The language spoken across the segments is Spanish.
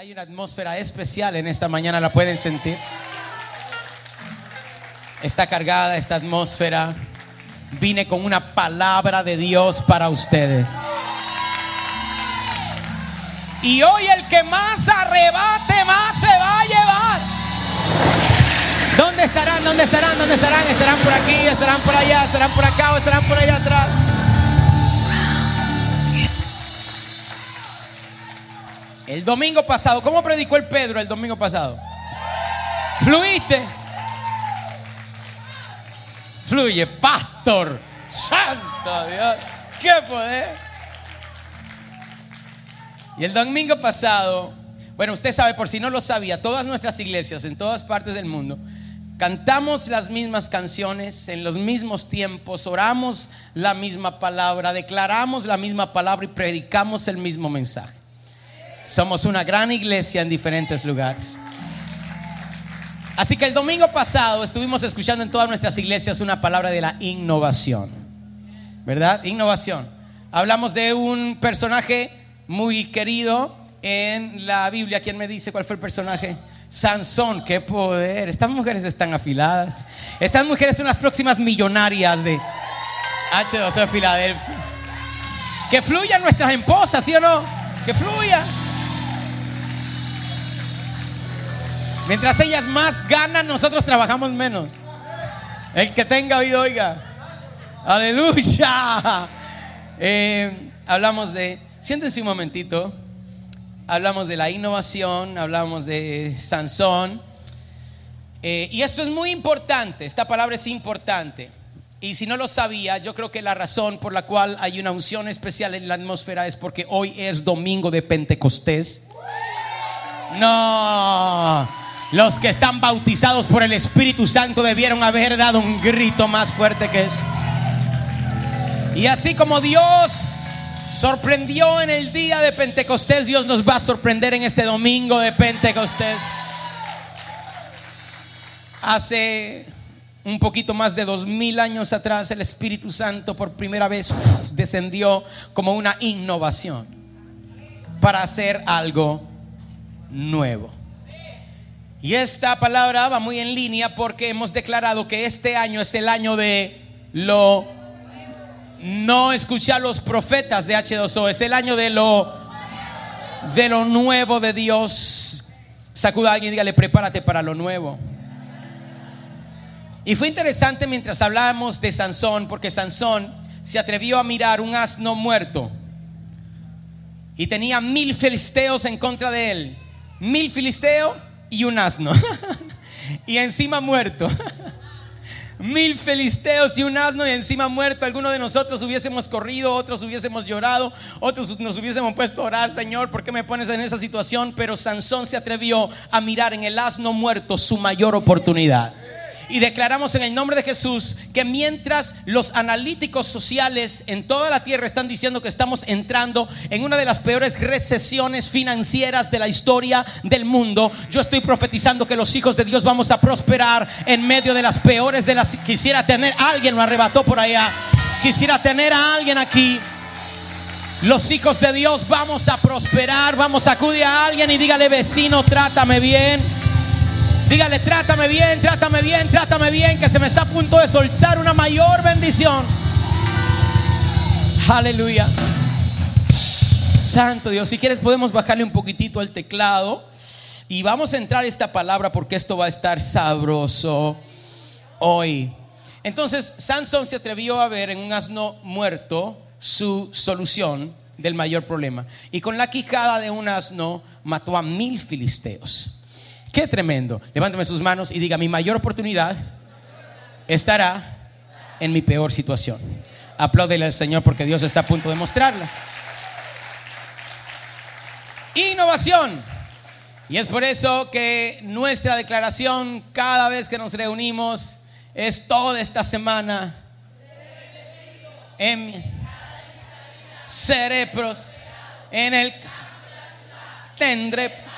Hay una atmósfera especial en esta mañana, ¿la pueden sentir? Está cargada esta atmósfera. Vine con una palabra de Dios para ustedes. Y hoy el que más arrebate, más se va a llevar. ¿Dónde estarán? ¿Dónde estarán? ¿Dónde estarán? ¿Estarán por aquí? ¿Estarán por allá? ¿Estarán por acá? ¿O estarán por allá atrás? El domingo pasado, ¿cómo predicó el Pedro el domingo pasado? Fluiste. Fluye, pastor. Santo Dios. ¡Qué poder! Y el domingo pasado, bueno, usted sabe, por si no lo sabía, todas nuestras iglesias en todas partes del mundo cantamos las mismas canciones en los mismos tiempos, oramos la misma palabra, declaramos la misma palabra y predicamos el mismo mensaje. Somos una gran iglesia en diferentes lugares. Así que el domingo pasado estuvimos escuchando en todas nuestras iglesias una palabra de la innovación. ¿Verdad? Innovación. Hablamos de un personaje muy querido en la Biblia. ¿Quién me dice cuál fue el personaje? Sansón, qué poder. Estas mujeres están afiladas. Estas mujeres son las próximas millonarias de H2O Filadelfia. Que fluyan nuestras esposas, ¿sí o no? Que fluya. Mientras ellas más ganan, nosotros trabajamos menos. El que tenga oído, oiga. Aleluya. Eh, hablamos de, siéntense un momentito hablamos de la innovación, hablamos de Sansón. Eh, y esto es muy importante, esta palabra es importante. Y si no lo sabía, yo creo que la razón por la cual hay una unción especial en la atmósfera es porque hoy es domingo de Pentecostés. No, los que están bautizados por el Espíritu Santo debieron haber dado un grito más fuerte que eso. Y así como Dios sorprendió en el día de Pentecostés, Dios nos va a sorprender en este domingo de Pentecostés. Hace un poquito más de dos mil años atrás, el Espíritu Santo por primera vez descendió como una innovación para hacer algo nuevo. Y esta palabra va muy en línea porque hemos declarado que este año es el año de lo no escuchar los profetas de H2O. Es el año de lo, de lo nuevo de Dios. Sacuda a alguien y dígale, prepárate para lo nuevo. Y fue interesante mientras hablábamos de Sansón, porque Sansón se atrevió a mirar un asno muerto. Y tenía mil filisteos en contra de él. Mil filisteos y un asno. y encima muerto mil filisteos y un asno y encima muerto. Algunos de nosotros hubiésemos corrido, otros hubiésemos llorado, otros nos hubiésemos puesto a orar, Señor, ¿por qué me pones en esa situación? Pero Sansón se atrevió a mirar en el asno muerto su mayor oportunidad y declaramos en el nombre de Jesús que mientras los analíticos sociales en toda la tierra están diciendo que estamos entrando en una de las peores recesiones financieras de la historia del mundo, yo estoy profetizando que los hijos de Dios vamos a prosperar en medio de las peores de las... Quisiera tener, alguien lo arrebató por allá, quisiera tener a alguien aquí. Los hijos de Dios vamos a prosperar, vamos a acudir a alguien y dígale vecino, trátame bien. Dígale, trátame bien, trátame bien, trátame bien, que se me está a punto de soltar una mayor bendición. Aleluya. Santo Dios, si quieres podemos bajarle un poquitito al teclado y vamos a entrar esta palabra porque esto va a estar sabroso hoy. Entonces, Sansón se atrevió a ver en un asno muerto su solución del mayor problema. Y con la quijada de un asno mató a mil filisteos. Qué tremendo. Levántame sus manos y diga, mi mayor oportunidad estará en mi peor situación. Apláudele al Señor porque Dios está a punto de mostrarla. Innovación. Y es por eso que nuestra declaración cada vez que nos reunimos es toda esta semana. En, cerebros en el tendré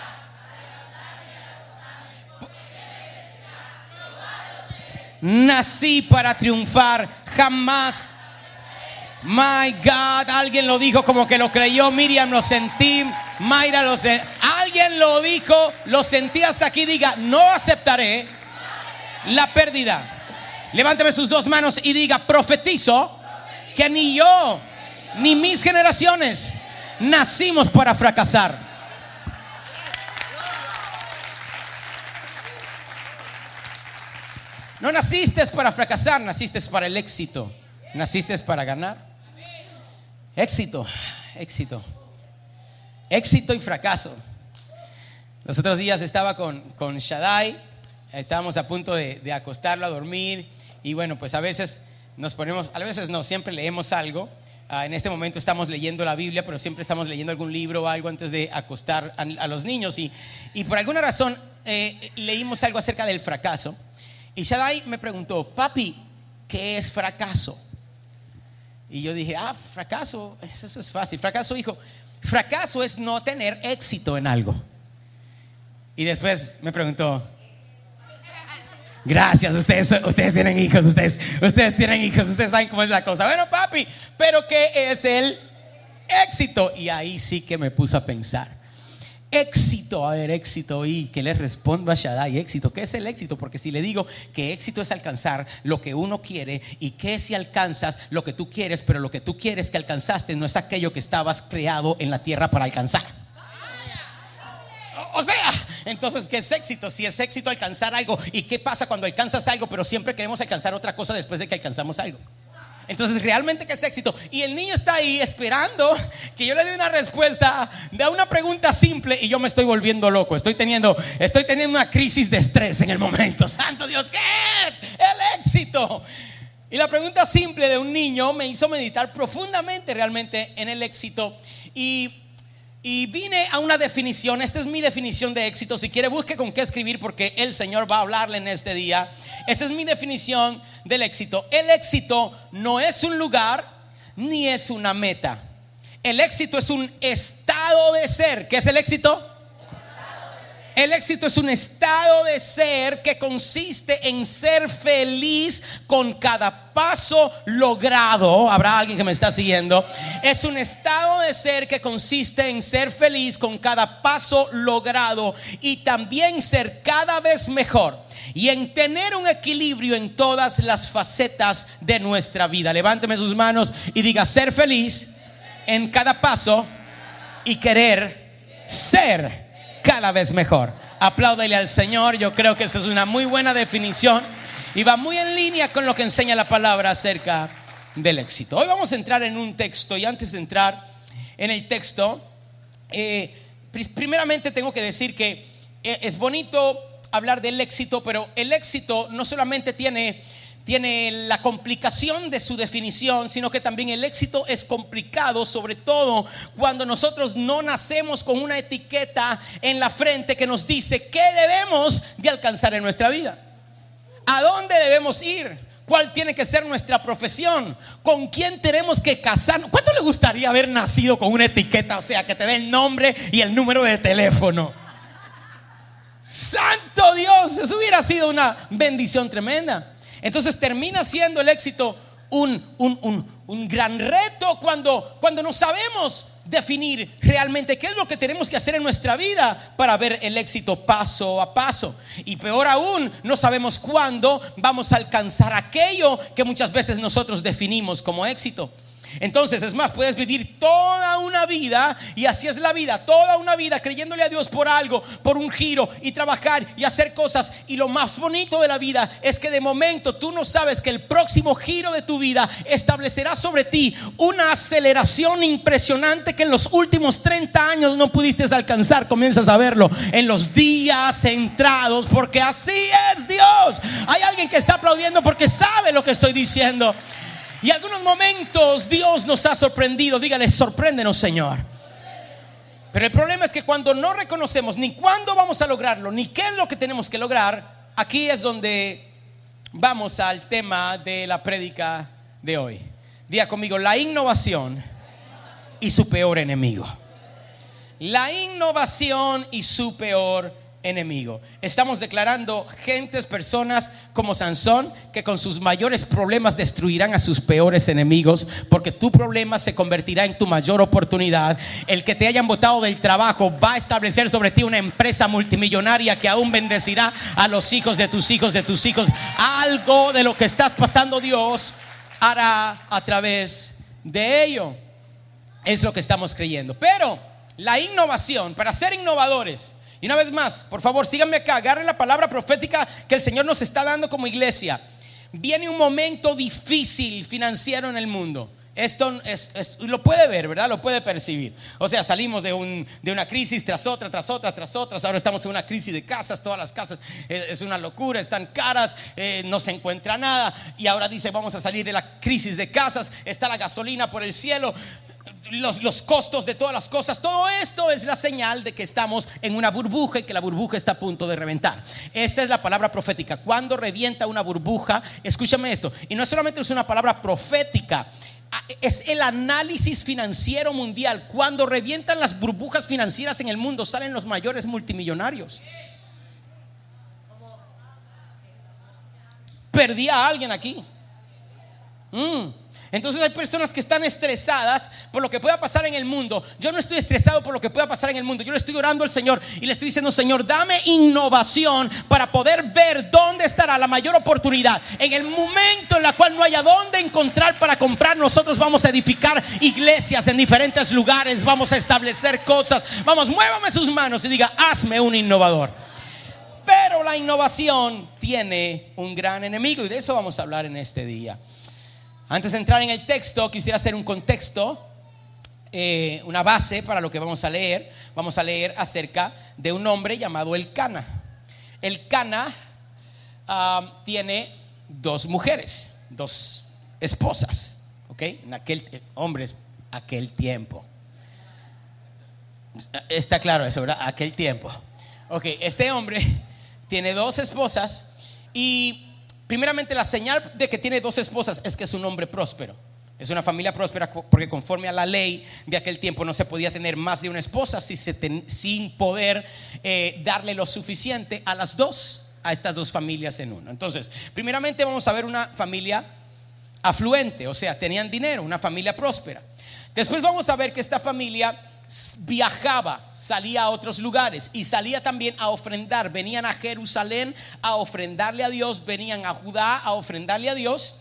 nací para triunfar, jamás. My God, alguien lo dijo como que lo creyó, Miriam lo sentí, Mayra lo sentí. alguien lo dijo, lo sentí hasta aquí, diga, no aceptaré la pérdida. Levánteme sus dos manos y diga, profetizo que ni yo, ni mis generaciones nacimos para fracasar. No naciste para fracasar, naciste para el éxito. Naciste para ganar. Éxito, éxito. Éxito y fracaso. Los otros días estaba con, con Shaddai, estábamos a punto de, de acostarlo a dormir y bueno, pues a veces nos ponemos, a veces no, siempre leemos algo. Ah, en este momento estamos leyendo la Biblia, pero siempre estamos leyendo algún libro o algo antes de acostar a, los niños. Y, y, por alguna razón eh, leímos algo acerca del fracaso. Y Shaddai me preguntó, papi, ¿qué es fracaso? Y yo dije, ah, fracaso, eso es fácil. Fracaso, hijo, fracaso es no tener éxito en algo. Y después me preguntó, Gracias, ustedes, ustedes tienen hijos, ustedes, ustedes tienen hijos, ustedes saben cómo es la cosa. Bueno, papi, pero ¿qué es el éxito? Y ahí sí que me puso a pensar. Éxito, a ver, éxito. Y que le respondo a Shaddai, éxito. ¿Qué es el éxito? Porque si le digo que éxito es alcanzar lo que uno quiere y que si alcanzas lo que tú quieres, pero lo que tú quieres que alcanzaste no es aquello que estabas creado en la tierra para alcanzar. O sea, entonces, ¿qué es éxito? Si es éxito alcanzar algo. ¿Y qué pasa cuando alcanzas algo, pero siempre queremos alcanzar otra cosa después de que alcanzamos algo? Entonces, realmente qué es éxito. Y el niño está ahí esperando que yo le dé una respuesta de una pregunta simple y yo me estoy volviendo loco. Estoy teniendo, estoy teniendo una crisis de estrés en el momento. Santo Dios, ¿qué es el éxito? Y la pregunta simple de un niño me hizo meditar profundamente realmente en el éxito. Y y vine a una definición, esta es mi definición de éxito. Si quiere, busque con qué escribir porque el Señor va a hablarle en este día. Esta es mi definición del éxito. El éxito no es un lugar ni es una meta. El éxito es un estado de ser. ¿Qué es el éxito? El éxito es un estado de ser que consiste en ser feliz con cada paso logrado. Habrá alguien que me está siguiendo. Es un estado de ser que consiste en ser feliz con cada paso logrado y también ser cada vez mejor y en tener un equilibrio en todas las facetas de nuestra vida. Levánteme sus manos y diga ser feliz en cada paso y querer ser cada vez mejor. Apláudele al Señor, yo creo que esa es una muy buena definición y va muy en línea con lo que enseña la palabra acerca del éxito. Hoy vamos a entrar en un texto y antes de entrar en el texto, eh, primeramente tengo que decir que eh, es bonito hablar del éxito, pero el éxito no solamente tiene tiene la complicación de su definición, sino que también el éxito es complicado, sobre todo cuando nosotros no nacemos con una etiqueta en la frente que nos dice qué debemos de alcanzar en nuestra vida, a dónde debemos ir. ¿Cuál tiene que ser nuestra profesión? ¿Con quién tenemos que casarnos? ¿Cuánto le gustaría haber nacido con una etiqueta? O sea, que te dé el nombre y el número de teléfono. Santo Dios, eso hubiera sido una bendición tremenda. Entonces termina siendo el éxito un, un, gran reto cuando, cuando no sabemos definir realmente qué es lo que tenemos que hacer en nuestra vida para ver el éxito paso a paso. Y peor aún, no sabemos cuándo vamos a alcanzar aquello que muchas veces nosotros definimos como éxito. Entonces, es más, puedes vivir toda una vida, y así es la vida, toda una vida creyéndole a Dios por algo, por un giro, y trabajar y hacer cosas. Y lo más bonito de la vida es que de momento tú no sabes que el próximo giro de tu vida establecerá sobre ti una aceleración impresionante que en los últimos 30 años no pudiste alcanzar. Comienzas a verlo en los días centrados, porque así es Dios. Hay alguien que está aplaudiendo porque sabe lo que estoy diciendo. Y algunos momentos Dios nos ha sorprendido. Dígale, sorpréndenos, Señor. Pero el problema es que cuando no reconocemos ni cuándo vamos a lograrlo, ni qué es lo que tenemos que lograr, aquí es donde vamos al tema de la prédica de hoy. Diga conmigo, la innovación y su peor enemigo. La innovación y su peor enemigo. Estamos declarando gentes, personas como Sansón, que con sus mayores problemas destruirán a sus peores enemigos, porque tu problema se convertirá en tu mayor oportunidad. El que te hayan votado del trabajo va a establecer sobre ti una empresa multimillonaria que aún bendecirá a los hijos de tus hijos, de tus hijos. Algo de lo que estás pasando Dios hará a través de ello. Es lo que estamos creyendo. Pero la innovación, para ser innovadores, y una vez más, por favor, síganme acá, agarren la palabra profética que el Señor nos está dando como iglesia. Viene un momento difícil financiero en el mundo. Esto es, lo puede ver, ¿verdad? Lo puede percibir. O sea, salimos de, un, de, una crisis tras otra, tras otra, tras otra. Ahora estamos en una crisis de casas. Todas las casas es, una locura, están caras, eh, no se encuentra nada. Y ahora dice, vamos a salir de la crisis de casas. Está la gasolina por el cielo los, costos de todas las cosas. Todo esto es la señal de que estamos en una burbuja y que la burbuja está a punto de reventar. Esta es la palabra profética. Cuando revienta una burbuja, escúchame esto. Y no solamente es una palabra profética, es el análisis financiero mundial. Cuando revientan las burbujas financieras en el mundo, salen los mayores multimillonarios. Perdí a alguien aquí. Mm. Entonces hay personas que están estresadas por lo que pueda pasar en el mundo. Yo no estoy estresado por lo que pueda pasar en el mundo. Yo le estoy orando al Señor y le estoy diciendo, Señor, dame innovación para poder ver dónde estará la mayor oportunidad. En el momento en la cual no haya dónde encontrar para comprar, nosotros vamos a edificar iglesias en diferentes lugares. Vamos a establecer cosas. Vamos, muévame sus manos y diga, hazme un innovador. Pero la innovación tiene un gran enemigo y de eso vamos a hablar en este día. Antes de entrar en el texto, quisiera hacer un contexto, eh, una base para lo que vamos a leer. Vamos a leer acerca de un hombre llamado El Cana. El Cana ah, tiene dos mujeres, dos esposas, ¿ok? En aquel, aquel tiempo. Está claro eso, ¿verdad? Aquel tiempo. Ok, este hombre tiene dos esposas y Primeramente, la señal de que tiene dos esposas es que es un hombre próspero. Es una familia próspera porque conforme a la ley de aquel tiempo no se podía tener más de una esposa sin poder eh, darle lo suficiente a las dos, a estas dos familias en uno. Entonces, primeramente vamos a ver una familia afluente, o sea, tenían dinero, una familia próspera. Después vamos a ver que esta familia viajaba, salía a otros lugares y salía también a ofrendar. Venían a Jerusalén a ofrendarle a Dios, venían a Judá a ofrendarle a Dios.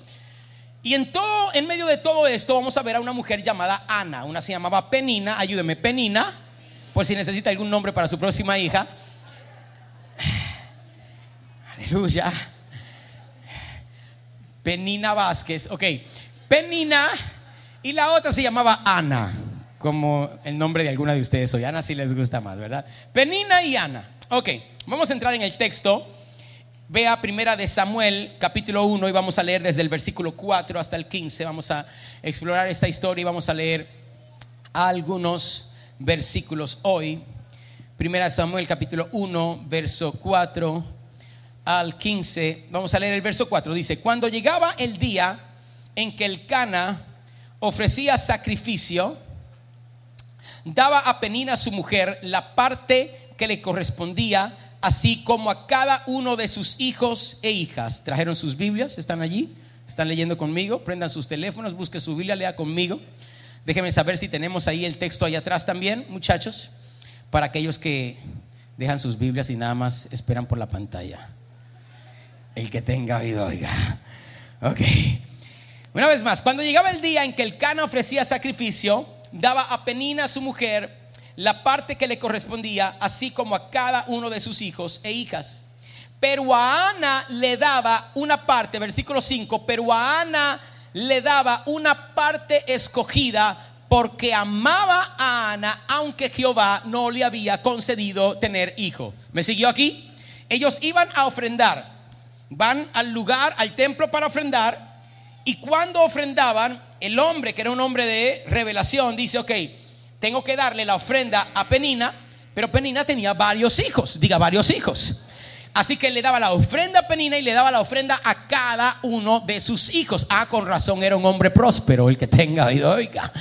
Y en todo, en medio de todo esto, vamos a ver a una mujer llamada Ana. Una se llamaba Penina, ayúdeme, Penina, por si necesita algún nombre para su próxima hija. Aleluya. Penina Vázquez, ok. Penina y la otra se llamaba Ana como el nombre de alguna de ustedes hoy. Ana si les gusta más, ¿verdad? Penina y Ana. Ok, vamos a entrar en el texto. Vea primera de Samuel, capítulo 1, y vamos a leer desde el versículo 4 hasta el 15. Vamos a explorar esta historia y vamos a leer algunos versículos hoy. Primera de Samuel, capítulo 1, verso 4 al 15. Vamos a leer el verso 4. Dice, cuando llegaba el día en que el Cana ofrecía sacrificio, daba a Penina su mujer la parte que le correspondía, así como a cada uno de sus hijos e hijas. Trajeron sus Biblias, están allí, están leyendo conmigo, prendan sus teléfonos, busque su Biblia, lea conmigo. Déjenme saber si tenemos ahí el texto ahí atrás también, muchachos, para aquellos que dejan sus Biblias y nada más esperan por la pantalla. El que tenga oído, oiga. Ok. Una vez más, cuando llegaba el día en que el Cana ofrecía sacrificio, daba a Penina, su mujer, la parte que le correspondía, así como a cada uno de sus hijos e hijas. Pero a Ana le daba una parte, versículo 5, pero a Ana le daba una parte escogida porque amaba a Ana, aunque Jehová no le había concedido tener hijo. ¿Me siguió aquí? Ellos iban a ofrendar, van al lugar, al templo para ofrendar, y cuando ofrendaban, el hombre, que era un hombre de revelación, dice, ok, tengo que darle la ofrenda a Penina, pero Penina tenía varios hijos, diga varios hijos. Así que le daba la ofrenda a Penina y le daba la ofrenda a cada uno de sus hijos. Ah, con razón era un hombre próspero, el que tenga oído, oiga.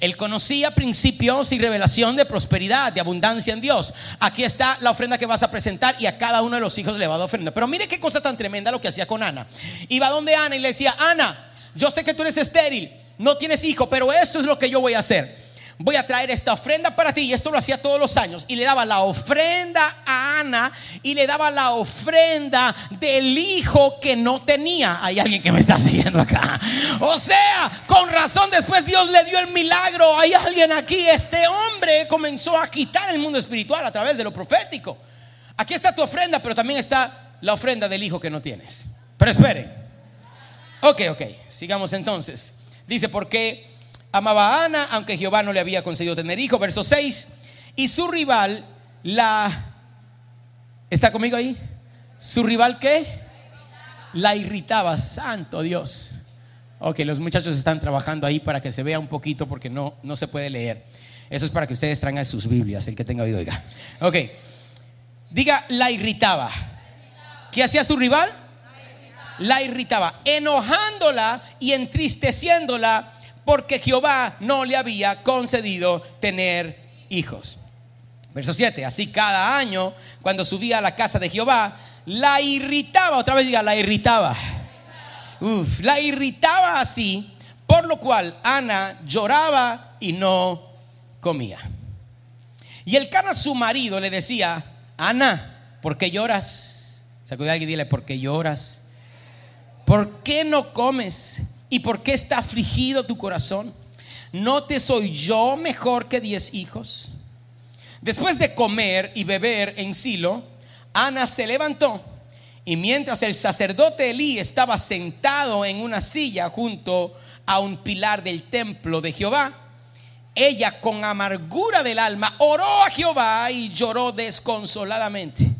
Él conocía principios y revelación de prosperidad, de abundancia en Dios. Aquí está la ofrenda que vas a presentar y a cada uno de los hijos le va a dar ofrenda. Pero mire qué cosa tan tremenda lo que hacía con Ana. Iba donde Ana y le decía, Ana, yo sé que tú eres estéril, no tienes hijo, pero esto es lo que yo voy a hacer voy a traer esta ofrenda para ti. Y esto lo hacía todos los años. Y le daba la ofrenda a Ana y le daba la ofrenda del hijo que no tenía. Hay alguien que me está siguiendo acá. O sea, con razón después Dios le dio el milagro. Hay alguien aquí. Este hombre comenzó a quitar el mundo espiritual a través de lo profético. Aquí está tu ofrenda, pero también está la ofrenda del hijo que no tienes. Pero esperen. Ok, ok. Sigamos entonces. Dice, porque amaba a Ana, aunque Jehová no le había concedido tener hijo. Verso 6. Y su rival la... ¿Está conmigo ahí? ¿Su rival qué? La irritaba. Santo Dios. Ok, los muchachos están trabajando ahí para que se vea un poquito porque no, no se puede leer. Eso es para que ustedes traigan sus Biblias, el que tenga oído, oiga. Ok. Diga, la irritaba. ¿Qué hacía su rival? La irritaba, enojándola y entristeciéndola porque Jehová no le había concedido tener hijos. Verso 7, así cada año, cuando subía a la casa de Jehová, la irritaba, otra vez diga, la irritaba. Uf, la irritaba así, por lo cual Ana lloraba y no comía. Y el cana su marido le decía, Ana, ¿por qué lloras? Sacude a alguien y dile, ¿por qué lloras? ¿Por qué no comes? ¿Y por qué está afligido tu corazón? ¿No te soy yo mejor que diez hijos? Después de comer y beber en Silo, Ana se levantó y mientras el sacerdote Elí estaba sentado en una silla junto a un pilar del templo de Jehová, ella con amargura del alma oró a Jehová y lloró desconsoladamente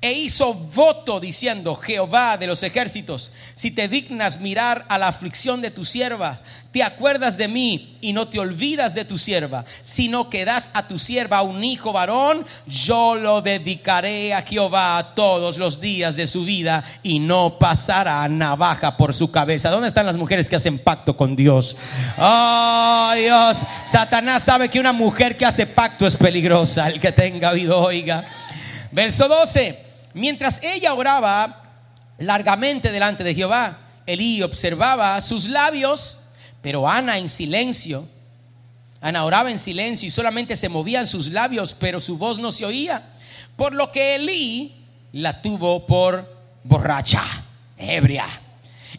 e hizo voto diciendo, Jehová de los ejércitos, si te dignas mirar a la aflicción de tu sierva, te acuerdas de mí y no te olvidas de tu sierva, sino que das a tu sierva un hijo varón, yo lo dedicaré a Jehová todos los días de su vida y no pasará navaja por su cabeza. ¿Dónde están las mujeres que hacen pacto con Dios? Oh Dios, Satanás sabe que una mujer que hace pacto es peligrosa, el que tenga oído oiga. Verso 12. Mientras ella oraba largamente delante de Jehová, Elí observaba sus labios, pero Ana en silencio. Ana oraba en silencio y solamente se movían sus labios, pero su voz no se oía. Por lo que Elí la tuvo por borracha, ebria.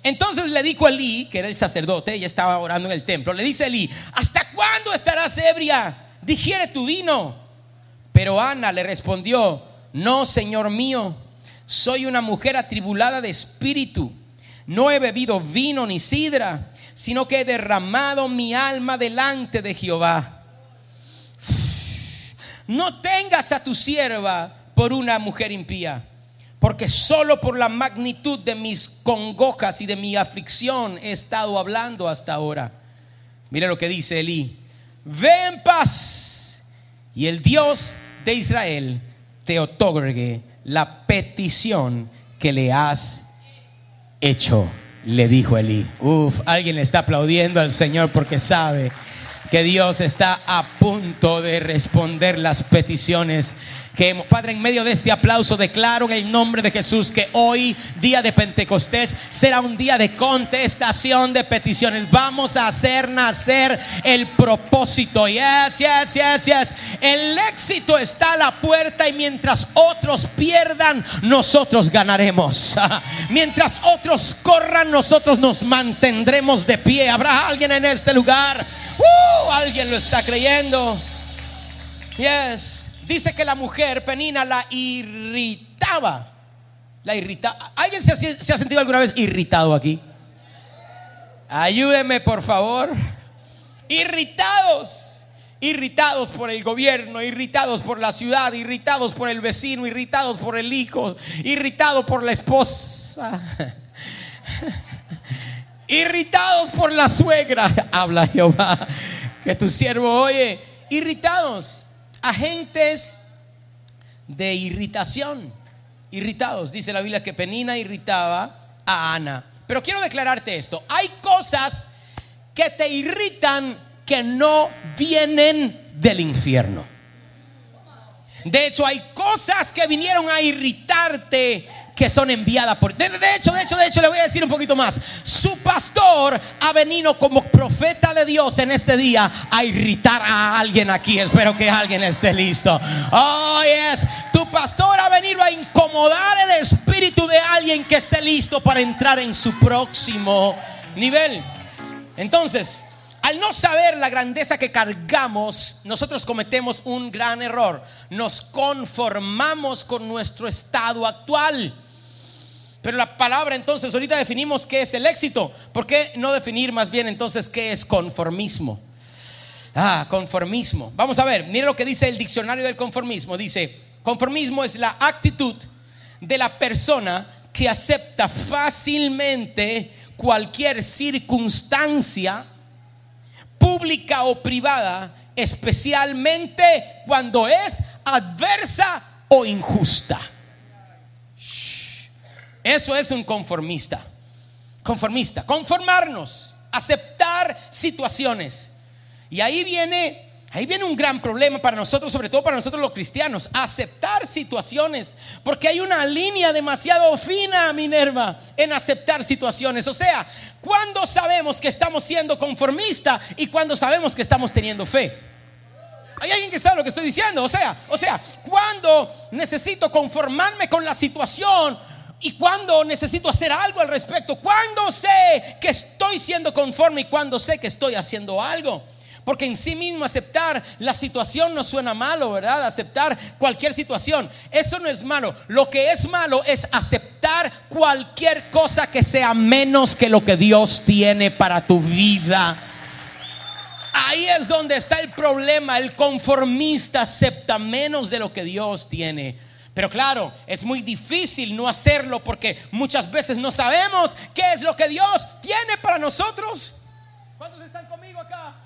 Entonces le dijo a Elí, que era el sacerdote, ella estaba orando en el templo, le dice Elí, ¿hasta cuándo estarás ebria? Digiere tu vino. Pero Ana le respondió, no, Señor mío, soy una mujer atribulada de espíritu. No he bebido vino ni sidra, sino que he derramado mi alma delante de Jehová. No tengas a tu sierva por una mujer impía, porque solo por la magnitud de mis congojas y de mi aflicción he estado hablando hasta ahora. Mire lo que dice Elí. Ve en paz y el Dios de Israel te otorgue la petición que le has hecho, le dijo Elí. Uf, alguien le está aplaudiendo al Señor porque sabe que Dios está a punto de responder las peticiones que Padre, en medio de este aplauso declaro en el nombre de Jesús que hoy, día de Pentecostés, será un día de contestación de peticiones. Vamos a hacer nacer el propósito. Yes, yes, yes, yes. El éxito está a la puerta y mientras otros pierdan, nosotros ganaremos. Mientras otros corran, nosotros nos mantendremos de pie. ¿Habrá alguien en este lugar? Uh, alguien lo está creyendo. Yes. Dice que la mujer Penina la irritaba. La irritaba. ¿Alguien se ha, sentido alguna vez irritado aquí? Ayúdeme, por favor. Irritados irritados por el gobierno, irritados por la ciudad, irritados por el vecino, irritados por el hijo, irritados por la esposa, irritados por la suegra, habla Jehová, que tu siervo oye, irritados agentes de irritación. irritados. Dice la Biblia que Penina irritaba a Ana. Pero quiero declararte esto. Hay cosas que te irritan que no vienen del infierno. De hecho, hay cosas que vinieron a irritarte que son enviadas por... De, de, hecho, de hecho, de hecho, le voy a decir un poquito más. Su pastor ha venido como profeta de Dios en este día a irritar a alguien aquí. Espero que alguien esté listo. Oh, yes. Tu pastor ha venido a incomodar el espíritu de alguien que esté listo para entrar en su próximo nivel. Entonces, al no saber la grandeza que cargamos, nosotros cometemos un gran error. Nos conformamos con nuestro estado actual. Pero la palabra entonces, ahorita definimos qué es el éxito. ¿Por qué no definir más bien entonces qué es conformismo? Ah, conformismo. Vamos a ver, mire lo que dice el diccionario del conformismo. Dice, conformismo es la actitud de la persona que acepta fácilmente cualquier circunstancia pública o privada, especialmente cuando es adversa o injusta. Eso es un conformista. Conformista, conformarnos, aceptar situaciones. Y ahí viene Ahí viene un gran problema para nosotros, sobre todo para nosotros los cristianos, aceptar situaciones, porque hay una línea demasiado fina, Minerva, en aceptar situaciones. O sea, cuando sabemos que estamos siendo conformistas y cuando sabemos que estamos teniendo fe. Hay alguien que sabe lo que estoy diciendo, o sea, o sea, cuando necesito conformarme con la situación y cuando necesito hacer algo al respecto, cuando sé que estoy siendo conforme y cuando sé que estoy haciendo algo. Porque en sí mismo aceptar la situación no suena malo, ¿verdad? Aceptar cualquier situación. Eso no es malo. Lo que es malo es aceptar cualquier cosa que sea menos que lo que Dios tiene para tu vida. Ahí es donde está el problema. El conformista acepta menos de lo que Dios tiene. Pero claro, es muy difícil no hacerlo porque muchas veces no sabemos qué es lo que Dios tiene para nosotros. ¿Cuántos están conmigo acá?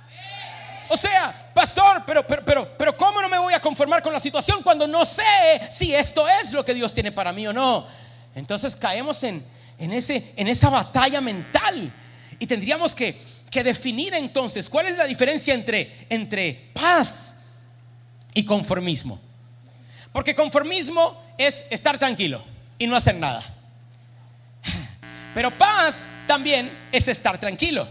O sea, pastor, pero, pero, pero, pero, ¿cómo no me voy a conformar con la situación cuando no sé si esto es lo que Dios tiene para mí o no? Entonces caemos en, en, ese, en esa batalla mental y tendríamos que, que, definir entonces cuál es la diferencia entre, entre paz y conformismo. Porque conformismo es estar tranquilo y no hacer nada. Pero paz también es estar tranquilo.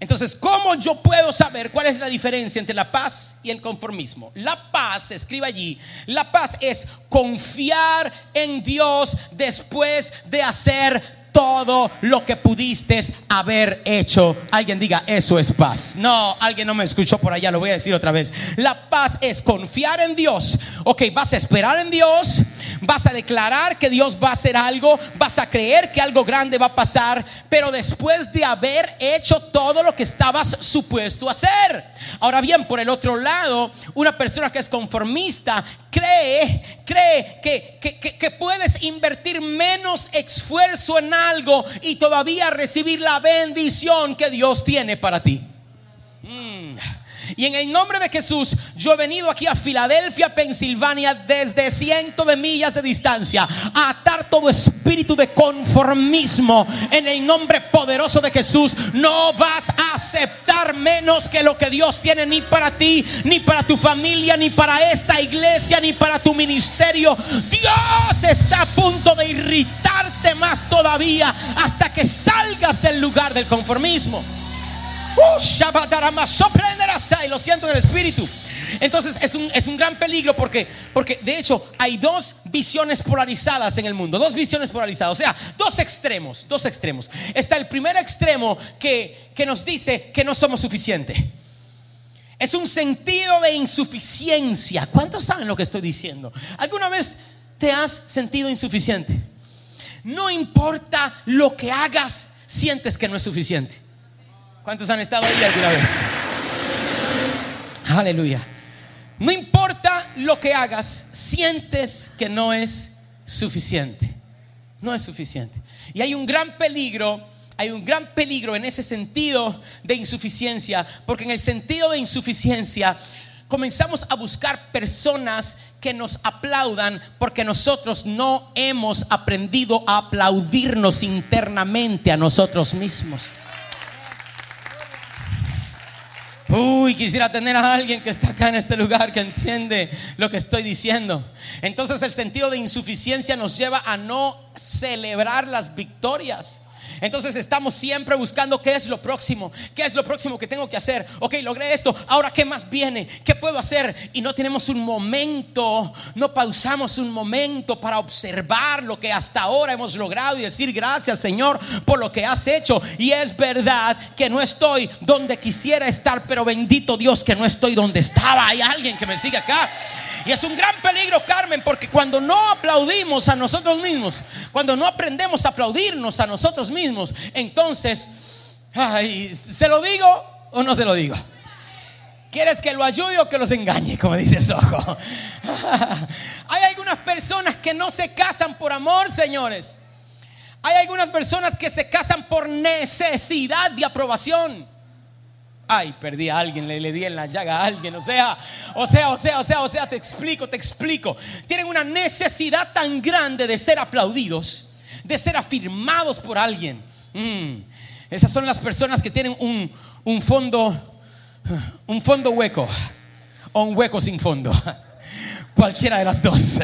Entonces, ¿cómo yo puedo saber cuál es la diferencia entre la paz y el conformismo? La paz, se allí, la paz es confiar en Dios después de hacer todo lo que pudiste haber hecho. Alguien diga, eso es paz. No, alguien no me escuchó por allá, lo voy a decir otra vez. La paz es confiar en Dios. Ok, vas a esperar en Dios, vas a declarar que Dios va a hacer algo, vas a creer que algo grande va a pasar, pero después de haber hecho todo lo que estabas supuesto a hacer. Ahora bien, por el otro lado, una persona que es conformista cree, cree que, que, que, puedes invertir menos esfuerzo en algo y todavía recibir la bendición que Dios tiene para ti. Mm. Y en el nombre de Jesús, yo he venido aquí a Filadelfia, Pensilvania, desde cientos de millas de distancia, a atar todo espíritu de conformismo. En el nombre poderoso de Jesús, no vas a aceptar menos que lo que Dios tiene ni para ti, ni para tu familia, ni para esta iglesia, ni para tu ministerio. Dios está a punto de irritarte más todavía hasta que salgas del lugar del conformismo. Uh, y lo siento en el espíritu. Entonces es un, es un gran peligro porque, porque de hecho hay dos visiones polarizadas en el mundo, dos visiones polarizadas, o sea, dos extremos, dos extremos. Está el primer extremo que, que nos dice que no somos suficientes. Es un sentido de insuficiencia. ¿Cuántos saben lo que estoy diciendo? ¿Alguna vez te has sentido insuficiente? No importa lo que hagas, sientes que no es suficiente. ¿Cuántos han estado ahí alguna vez? Aleluya. No importa lo que hagas, sientes que no es suficiente. No es suficiente. Y hay un gran peligro, hay un gran peligro en ese sentido de insuficiencia, porque en el sentido de insuficiencia comenzamos a buscar personas que nos aplaudan porque nosotros no hemos aprendido a aplaudirnos internamente a nosotros mismos. Uy, quisiera tener a alguien que está acá en este lugar que entiende lo que estoy diciendo. Entonces el sentido de insuficiencia nos lleva a no celebrar las victorias. Entonces estamos siempre buscando qué es lo próximo, qué es lo próximo que tengo que hacer. Ok, logré esto, ahora qué más viene, qué puedo hacer. Y no tenemos un momento, no pausamos un momento para observar lo que hasta ahora hemos logrado y decir gracias Señor por lo que has hecho. Y es verdad que no estoy donde quisiera estar, pero bendito Dios que no estoy donde estaba. Hay alguien que me sigue acá. Y es un gran peligro, Carmen, porque cuando no aplaudimos a nosotros mismos, cuando no aprendemos a aplaudirnos a nosotros mismos, entonces, ¿se lo digo o no se lo digo? ¿Quieres que lo ayude o que los engañe? Como dice Sojo. Hay algunas personas que no se casan por amor, señores. Hay algunas personas que se casan por necesidad de aprobación. Ay, perdí a alguien, le, le di en la llaga a alguien. O sea, o sea, o sea, o sea, o sea, te explico, te explico. Tienen una necesidad tan grande de ser aplaudidos, de ser afirmados por alguien. Mm, esas son las personas que tienen un, un fondo, un fondo hueco o un hueco sin fondo. Cualquiera de las dos.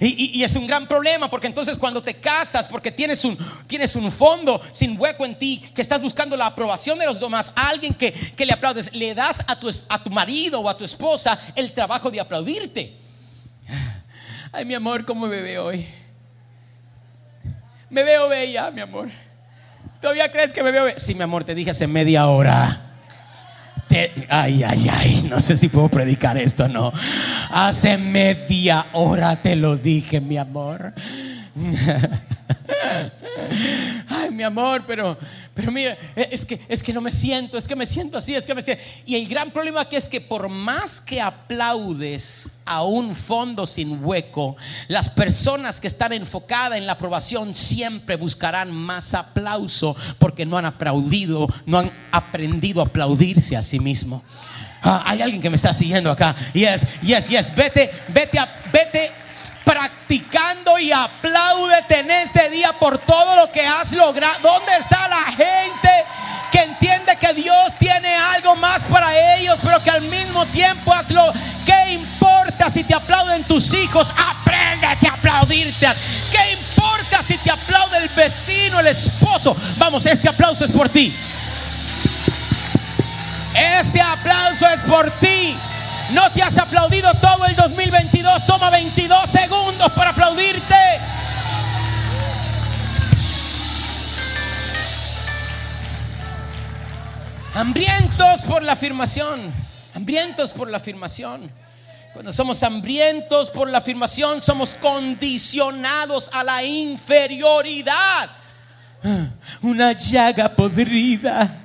Y, es un gran problema porque entonces cuando te casas, porque tienes un, tienes un fondo sin hueco en ti, que estás buscando la aprobación de los demás, alguien que, le aplaudes, le das a tu, a tu marido o a tu esposa el trabajo de aplaudirte. Ay, mi amor, ¿cómo veo hoy? Me veo bella, mi amor. ¿Todavía crees que me veo bella? Sí, mi amor, te dije hace media hora ay, ay, ay, no sé si puedo predicar esto, no. Hace media hora te lo dije, mi amor. Ay, mi amor, pero, pero mira, es que, es que no me siento, es que me siento así, es que me siento. Y el gran problema aquí es que por más que aplaudes a un fondo sin hueco, las personas que están enfocadas en la aprobación siempre buscarán más aplauso porque no han aplaudido, no han aprendido a aplaudirse a sí mismo. Ah, hay alguien que me está siguiendo acá. Yes, yes, yes. Vete, vete, vete practicando y apláudete en este día por todo lo que has logrado. ¿Dónde está la gente que entiende que Dios tiene algo más para ellos, pero que al mismo tiempo hazlo? ¿Qué importa si te aplauden tus hijos? Apréndete a aplaudirte. ¿Qué importa si te aplaude el vecino, el esposo? Vamos, este aplauso es por ti. Este aplauso es por ti. No te has aplaudido todo el 2022. Toma 22 segundos para aplaudirte. Hambrientos por la afirmación. Hambrientos por la afirmación. Cuando somos hambrientos por la afirmación, somos condicionados a la inferioridad. Una llaga podrida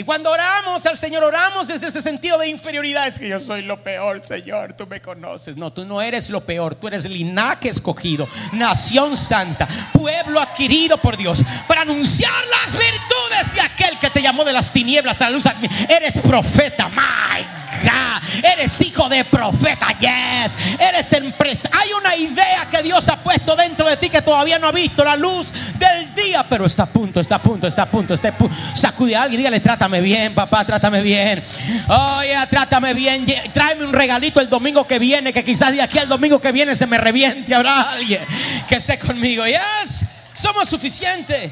Y cuando oramos al Señor, oramos desde ese sentido de inferioridad. Es que yo soy lo peor, Señor, tú me conoces. No, tú no eres lo peor, tú eres linaje escogido, nación santa, pueblo adquirido por Dios, para anunciar las virtudes de aquel que te llamó de las tinieblas a la luz. Eres profeta, my God. Eres hijo de profeta, yes. Eres empresa. Hay una idea que Dios ha puesto dentro de ti que todavía no ha visto la luz del día, pero está a punto, está a punto, está a punto. Está a punto. Sacude a alguien, dígale, trátame bien, papá, trátame bien. Oye, trátame bien. Tráeme un regalito el domingo que viene, que quizás de aquí al domingo que viene se me reviente. Habrá alguien que esté conmigo. Yes, somos suficientes.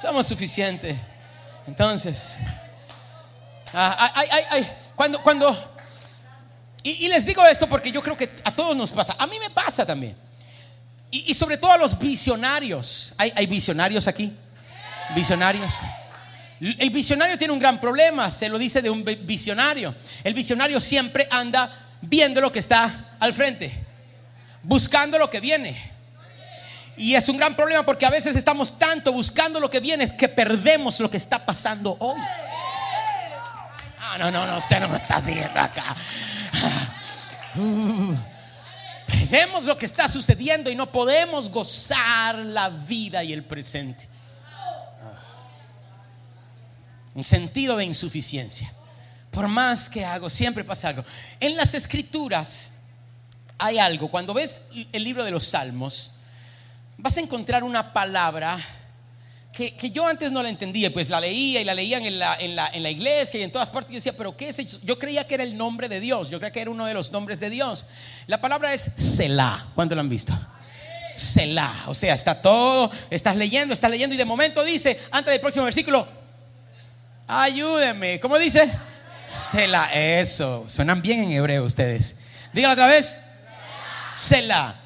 Somos suficientes. Entonces, ah, ay, ay, ay, cuando, cuando, y, les digo esto porque yo creo que a todos nos pasa, a mí me pasa también. Y, sobre todo a los visionarios. ¿Hay, ¿Hay visionarios aquí? Visionarios. El visionario tiene un gran problema, se lo dice de un visionario. El visionario siempre anda viendo lo que está al frente, buscando lo que viene. Y es un gran problema porque a veces estamos tanto buscando lo que viene que perdemos lo que está pasando hoy. Ah, no, no, no, usted no me está siguiendo acá. Uh, perdemos lo que está sucediendo y no podemos gozar la vida y el presente. Un sentido de insuficiencia. Por más que hago, siempre pasa algo. En las escrituras hay algo. Cuando ves el libro de los Salmos, vas a encontrar una palabra que, yo antes no la entendía, pues la leía y la leían en la, en la, iglesia y en todas partes. Yo decía, pero ¿qué es eso? Yo creía que era el nombre de Dios, yo creía que era uno de los nombres de Dios. La palabra es Selah. ¿Cuánto lo han visto? Selah. O sea, está todo, estás leyendo, estás leyendo y de momento dice, antes del próximo versículo, ayúdeme. ¿Cómo dice? Selah. Eso. Suenan bien en hebreo ustedes. Dígalo otra vez. Selah.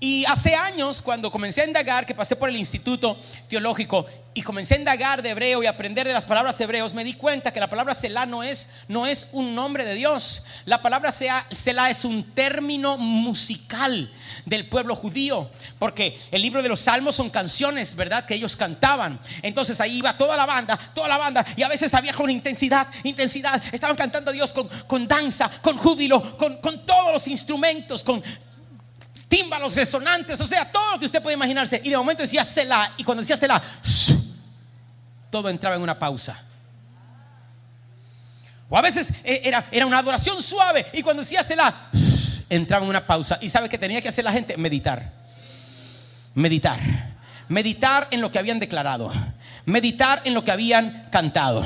Y hace años, cuando comencé a indagar, que pasé por el Instituto Teológico y comencé a indagar de hebreo y aprender de las palabras hebreos, me di cuenta que la palabra Selah no es, no es un nombre de Dios. La palabra Selah es un término musical del pueblo judío, porque el libro de los salmos son canciones, ¿verdad? Que ellos cantaban. Entonces ahí iba toda la banda, toda la banda, y a veces había con intensidad, intensidad. Estaban cantando a Dios con, con danza, con júbilo, con, con todos los instrumentos, con tímbalos resonantes, o sea, todo lo que usted puede imaginarse. Y de momento decía Selah, y cuando decía Selah, todo entraba en una pausa. O a veces eh, era, era una adoración suave, y cuando decía Selah, entraba en una pausa. ¿Y sabe qué tenía que hacer la gente? Meditar. Meditar. Meditar en lo que habían declarado. Meditar en lo que habían cantado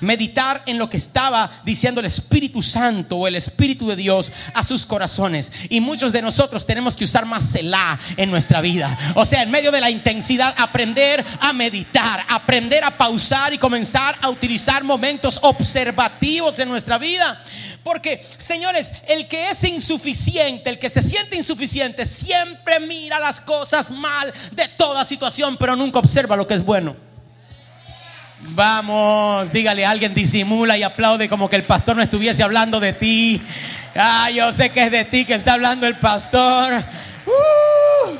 meditar en lo que estaba diciendo el Espíritu Santo o el Espíritu de Dios a sus corazones. Y muchos de nosotros tenemos que usar más Selah en nuestra vida. O sea, en medio de la intensidad, aprender a meditar, aprender a pausar y comenzar a utilizar momentos observativos en nuestra vida. Porque, señores, el que es insuficiente, el que se siente insuficiente, siempre mira las cosas mal de toda situación, pero nunca observa lo que es bueno. Vamos, dígale a alguien, disimula y aplaude como que el pastor no estuviese hablando de ti. Ah, yo sé que es de ti que está hablando el pastor. Uh,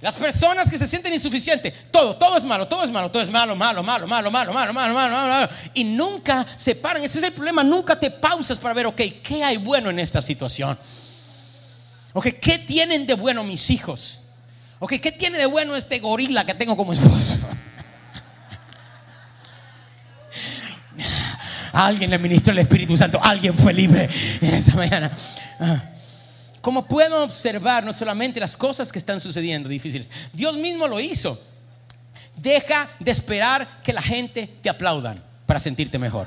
Las personas que se sienten insuficientes, todo, todo es malo, todo es malo, todo es malo, malo, malo, malo, malo, malo, malo, malo, malo, malo. Y nunca se paran. Ese es el problema. Nunca te pausas para ver, ok, ¿qué hay bueno en esta situación? Ok, ¿qué tienen de bueno mis hijos? Ok, ¿qué tiene de bueno este gorila que tengo como esposo? Alguien le ministró el Espíritu Santo, alguien fue libre en esa mañana. Ah. Como puedo observar no solamente las cosas que están sucediendo difíciles, Dios mismo lo hizo. Deja de esperar que la gente te aplaudan para sentirte mejor.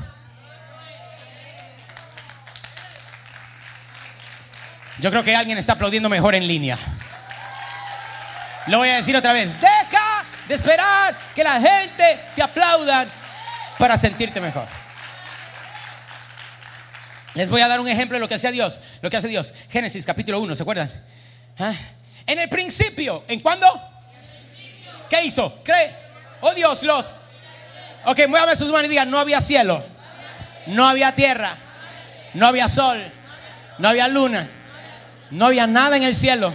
Yo creo que alguien está aplaudiendo mejor en línea. Lo voy a decir otra vez. Deja de esperar que la gente te aplaudan para sentirte mejor. Les voy a dar un ejemplo de lo que hace Dios. Lo que hace Dios. Génesis capítulo 1, ¿se acuerdan? ¿Ah? En el principio, ¿en cuándo? ¿Qué hizo? ¿Cree? Oh Dios, los. Ok, muévame sus manos y digan, no había cielo, no había tierra, no había sol, no había luna, no había nada en el cielo,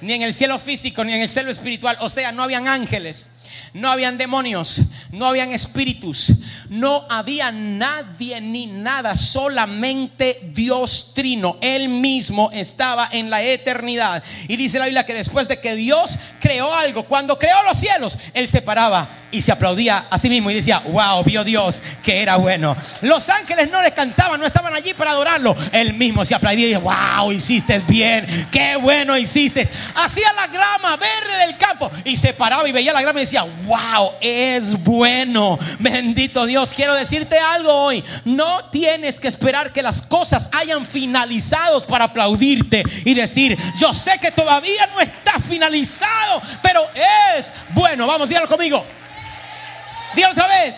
ni en el cielo físico, ni en el cielo espiritual. O sea, no habían ángeles, no habían demonios, no habían espíritus, no había nadie ni nada, solamente Dios Trino. Él mismo estaba en la eternidad. Y dice la Biblia que después de que Dios creó algo, cuando creó los cielos, Él se paraba y se aplaudía a sí mismo y decía, wow, vio Dios que era bueno. Los ángeles no le cantaban, no estaban allí para adorarlo. Él mismo se aplaudía y decía, wow, hiciste bien, qué bueno hiciste. Hacía la grama verde del campo y se paraba y veía la grama y decía, wow, es bueno. Bendito Dios. Quiero decirte algo hoy. No tienes que esperar que las cosas hayan finalizado para aplaudirte y decir, yo sé que todavía no está finalizado, pero es bueno. Vamos, dígalo conmigo. Dígalo otra vez.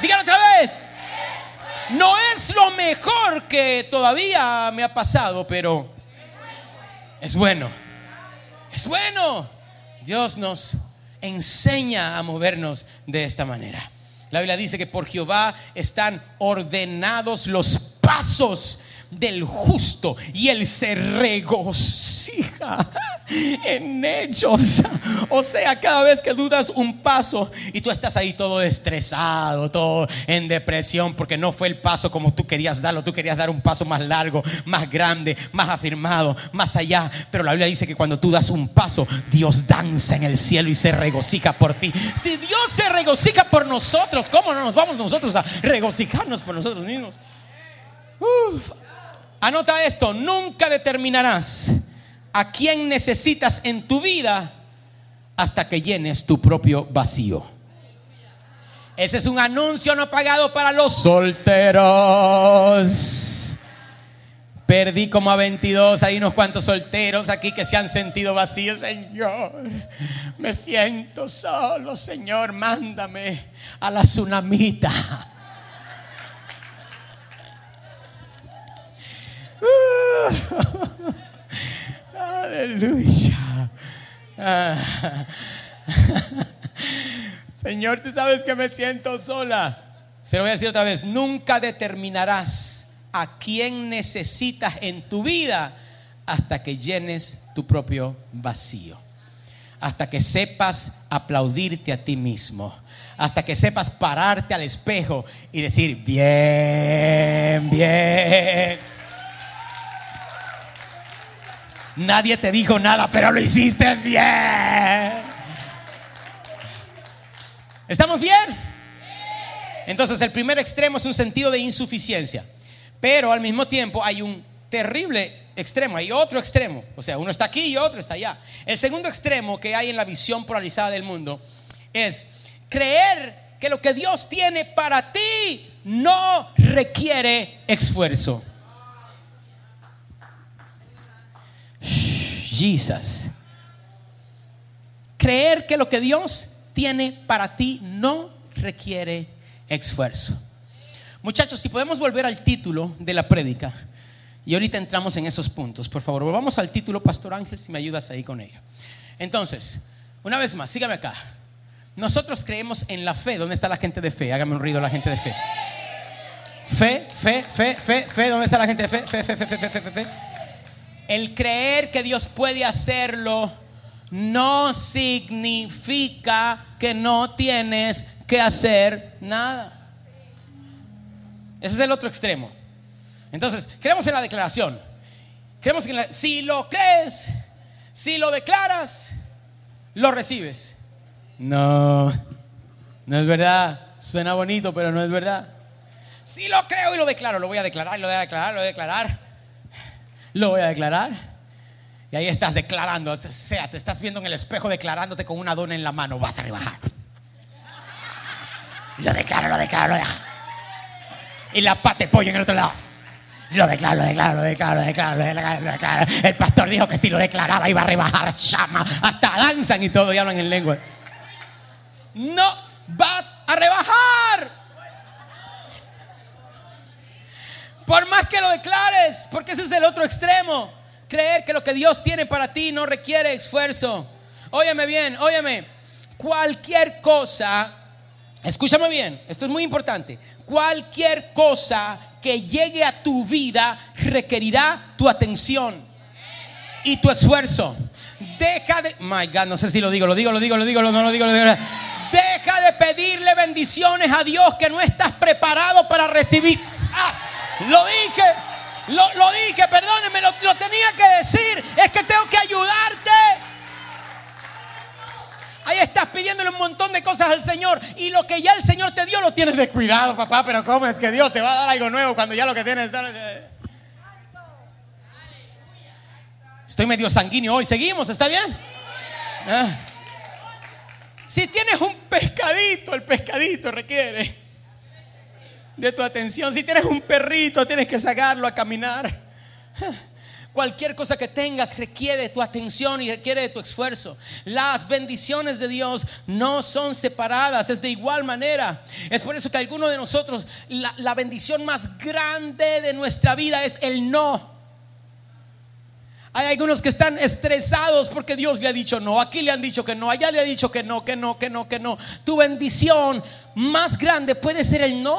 Dígalo otra vez. No es lo mejor que todavía me ha pasado, pero es bueno. Es bueno. Dios nos enseña a movernos de esta manera. La Biblia dice que por Jehová están ordenados los pasos del justo y él se regocija en ellos. O sea, cada vez que dudas un paso y tú estás ahí todo estresado, todo en depresión, porque no fue el paso como tú querías darlo, tú querías dar un paso más largo, más grande, más afirmado, más allá. Pero la Biblia dice que cuando tú das un paso, Dios danza en el cielo y se regocija por ti. Si Dios se regocija por nosotros, ¿cómo no nos vamos nosotros a regocijarnos por nosotros mismos? Anota esto, nunca determinarás a quién necesitas en tu vida hasta que llenes tu propio vacío. Ese es un anuncio no pagado para los solteros. Perdí como a 22, hay unos cuantos solteros aquí que se han sentido vacíos. Señor, me siento solo, Señor, mándame a la tsunamita. Aleluya. Señor, tú sabes que me siento sola. Se lo voy a decir otra vez. Nunca determinarás a quién necesitas en tu vida hasta que llenes tu propio vacío. Hasta que sepas aplaudirte a ti mismo. Hasta que sepas pararte al espejo y decir, bien, bien. Nadie te dijo nada, pero lo hiciste bien. ¿Estamos bien? Entonces el primer extremo es un sentido de insuficiencia, pero al mismo tiempo hay un terrible extremo, hay otro extremo, o sea, uno está aquí y otro está allá. El segundo extremo que hay en la visión polarizada del mundo es creer que lo que Dios tiene para ti no requiere esfuerzo. Jesus. Creer que lo que Dios tiene para ti no requiere esfuerzo. Muchachos, si podemos volver al título de la prédica, y ahorita entramos en esos puntos, por favor, volvamos al título, Pastor Ángel, si me ayudas ahí con ello. Entonces, una vez más, sígame acá. Nosotros creemos en la fe. ¿Dónde está la gente de fe? Hágame un ruido la gente de fe. Fe, fe, fe, fe, fe. ¿Dónde está la gente de fe? Fe, fe, fe, fe, fe, fe, fe. El creer que Dios puede hacerlo no significa que no tienes que hacer nada. Ese es el otro extremo. Entonces, creemos en la declaración. Creemos que si lo crees, si lo declaras, lo recibes. No, no es verdad. Suena bonito, pero no es verdad. Si lo creo y lo declaro, lo voy a declarar, lo voy a declarar, lo voy a declarar lo voy a declarar. Y ahí estás declarando, o sea, te estás viendo en el espejo declarándote con una dona en la mano, vas a rebajar. Lo declaro, lo declaro, lo declaro. Y la pate pollo en el otro lado. Lo declaro, lo declaro, lo declaro, lo declaro, lo declaro, lo declaro. El pastor dijo que si lo declaraba iba a rebajar. Llama, hasta danzan y todo y hablan en lengua. No vas a rebajar. Por más que lo declares, porque ese es el otro extremo. Creer que lo que Dios tiene para ti no requiere esfuerzo. Óyeme bien, óyeme. Cualquier cosa, escúchame bien, esto es muy importante. Cualquier cosa que llegue a tu vida requerirá tu atención y tu esfuerzo. Deja de, my God, no sé si lo digo, lo digo, lo digo, lo digo, no lo digo, lo digo. Deja de pedirle bendiciones a Dios que no estás preparado para recibir. Ah, lo dije, lo, dije, perdóneme, lo, lo tenía que decir. Es que tengo que ayudarte. Ahí estás pidiéndole un montón de cosas al Señor y lo que ya el Señor te dio lo tienes descuidado, papá. Pero ¿cómo es que Dios te va a dar algo nuevo cuando ya lo que tienes. Estoy medio sanguíneo hoy. Seguimos, ¿está bien? Ah. Si tienes un pescadito, el pescadito requiere de tu atención. Si tienes un perrito, tienes que sacarlo a caminar. Cualquier cosa que tengas requiere de tu atención y requiere de tu esfuerzo. Las bendiciones de Dios no son separadas, es de igual manera. Es por eso que algunos de nosotros, la, la bendición más grande de nuestra vida es el no. Hay algunos que están estresados porque Dios le ha dicho no, aquí le han dicho que no, allá le ha dicho que no, que no, que no, que no. Tu bendición más grande puede ser el no.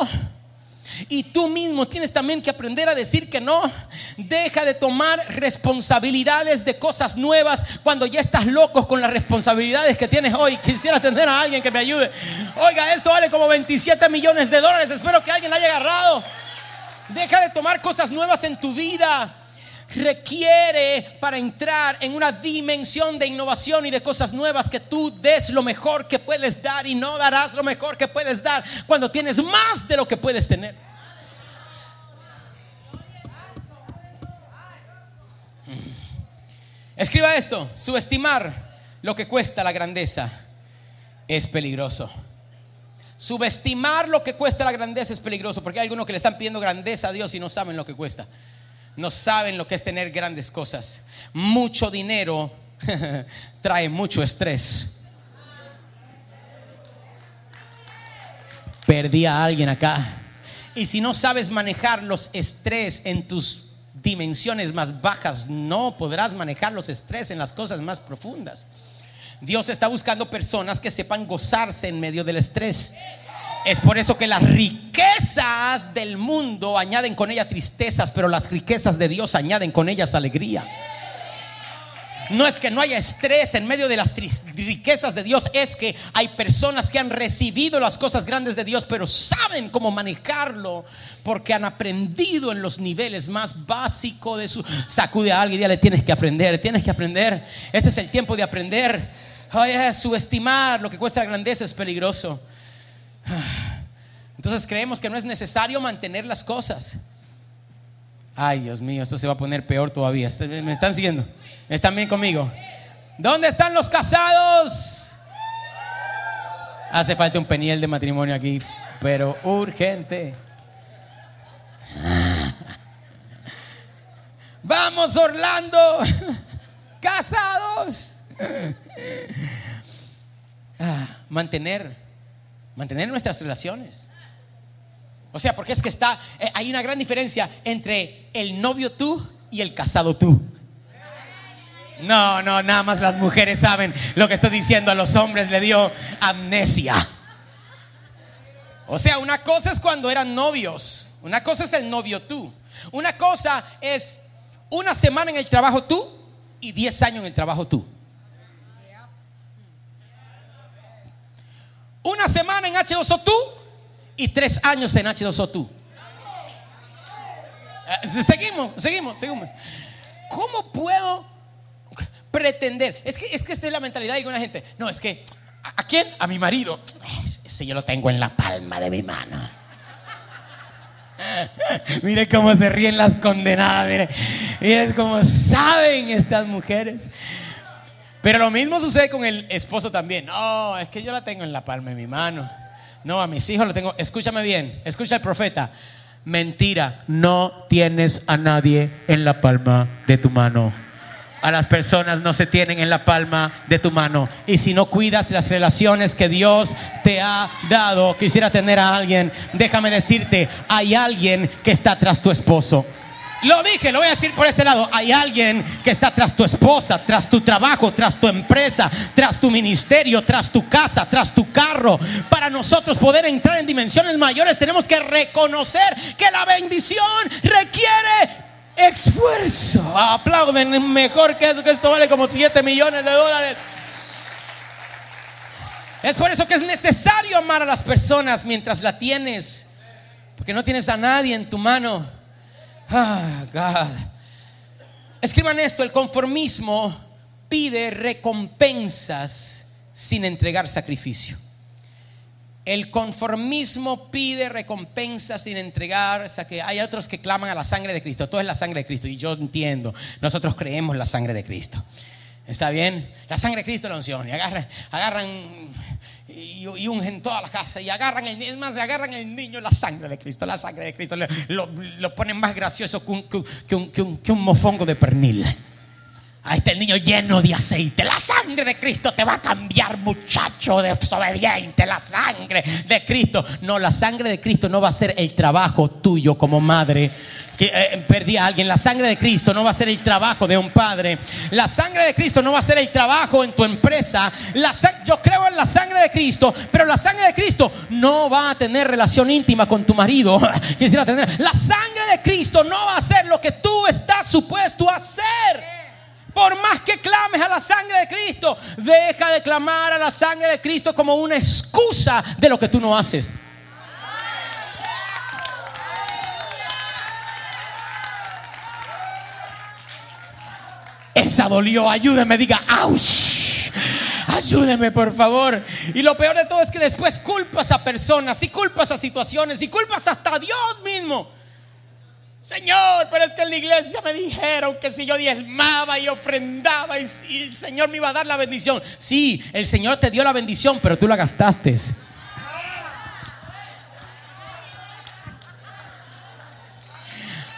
Y tú mismo tienes también que aprender a decir que no. Deja de tomar responsabilidades de cosas nuevas cuando ya estás loco con las responsabilidades que tienes hoy. Quisiera tener a alguien que me ayude. Oiga, esto vale como 27 millones de dólares. Espero que alguien la haya agarrado. Deja de tomar cosas nuevas en tu vida requiere para entrar en una dimensión de innovación y de cosas nuevas que tú des lo mejor que puedes dar y no darás lo mejor que puedes dar cuando tienes más de lo que puedes tener. Escriba esto, subestimar lo que cuesta la grandeza es peligroso. Subestimar lo que cuesta la grandeza es peligroso porque hay algunos que le están pidiendo grandeza a Dios y no saben lo que cuesta no saben lo que es tener grandes cosas. Mucho dinero trae mucho estrés. Perdí a alguien acá. Y si no sabes manejar los estrés en tus dimensiones más bajas, no podrás manejar los estrés en las cosas más profundas. Dios está buscando personas que sepan gozarse en medio del estrés. Es por eso que las riquezas del mundo añaden con ellas tristezas, pero las riquezas de Dios añaden con ellas alegría. No es que no haya estrés en medio de las riquezas de Dios, es que hay personas que han recibido las cosas grandes de Dios, pero saben cómo manejarlo porque han aprendido en los niveles más básicos de su... Sacude a alguien y le tienes que aprender, tienes que aprender. Este es el tiempo de aprender. Subestimar lo que cuesta la grandeza es peligroso. Entonces creemos que no es necesario mantener las cosas. Ay, Dios mío, esto se va a poner peor todavía. ¿Me están siguiendo? ¿Están bien conmigo? ¿Dónde están los casados? Hace falta un peniel de matrimonio aquí, pero urgente. Vamos, Orlando. Casados. Ah, mantener mantener nuestras relaciones. O sea, porque es que está, eh, hay una gran diferencia entre el novio tú y el casado tú. No, no, nada más las mujeres saben lo que estoy diciendo. A los hombres le dio amnesia. O sea, una cosa es cuando eran novios. Una cosa es el novio tú. Una cosa es una semana en el trabajo tú y diez años en el trabajo tú. Una semana en H2O tú y tres años en H2O tú. Eh, seguimos, seguimos, seguimos. ¿Cómo puedo pretender? Es que, es que esta es la mentalidad de alguna gente. No, es que, ¿a, quién? A mi marido. Ese yo lo tengo en la palma de mi mano. Mire cómo se ríen las condenadas. Mire, mire cómo saben estas mujeres. Pero lo mismo sucede con el esposo también. No, es que yo la tengo en la palma de mi mano. No, a mis hijos lo tengo. Escúchame bien, escucha al profeta. Mentira, no tienes a nadie en la palma de tu mano. A las personas no se tienen en la palma de tu mano. Y si no cuidas las relaciones que Dios te ha dado, quisiera tener a alguien, déjame decirte, hay alguien que está tras tu esposo. Lo dije, lo voy a decir por este lado. Hay alguien que está tras tu esposa, tras tu trabajo, tras tu empresa, tras tu ministerio, tras tu casa, tras tu carro. Para nosotros poder entrar en dimensiones mayores tenemos que reconocer que la bendición requiere esfuerzo. Aplauden mejor que eso, que esto vale como 7 millones de dólares. Es por eso que es necesario amar a las personas mientras la tienes. Porque no tienes a nadie en tu mano Ah, God. Escriban esto, el conformismo pide recompensas sin entregar sacrificio. El conformismo pide recompensas sin entregar, o sea que hay otros que claman a la sangre de Cristo. Todo es la sangre de Cristo y yo entiendo. Nosotros creemos la sangre de Cristo. ¿Está bien? La sangre de Cristo la unción. Agarran, agarran y, ungen toda la casa y agarran el niño, más agarran el niño la sangre de Cristo, la sangre de Cristo, lo, ponen más gracioso que un, que, un, que un, mofongo de pernil. A este niño lleno de aceite. La sangre de Cristo te va a cambiar, muchacho desobediente. La sangre de Cristo. No, la sangre de Cristo no va a ser el trabajo tuyo como madre. Que, eh, perdí a alguien. La sangre de Cristo no va a ser el trabajo de un padre. La sangre de Cristo no va a ser el trabajo en tu empresa. La yo creo en la sangre de Cristo, pero la sangre de Cristo no va a tener relación íntima con tu marido. Quisiera tener. La sangre de Cristo no va a ser lo que tú estás supuesto a hacer. Por más que clames a la sangre de Cristo, deja de clamar a la sangre de Cristo como una excusa de lo que tú no haces. Esa dolió, ayúdeme, diga, ¡auch! Ayúdeme, por favor. Y lo peor de todo es que después culpas a personas y culpas a situaciones y culpas hasta a Dios mismo. Señor, pero es que en la iglesia me dijeron que si yo diezmaba y ofrendaba y, el Señor me iba a dar la bendición. Sí, el Señor te dio la bendición, pero tú la gastaste.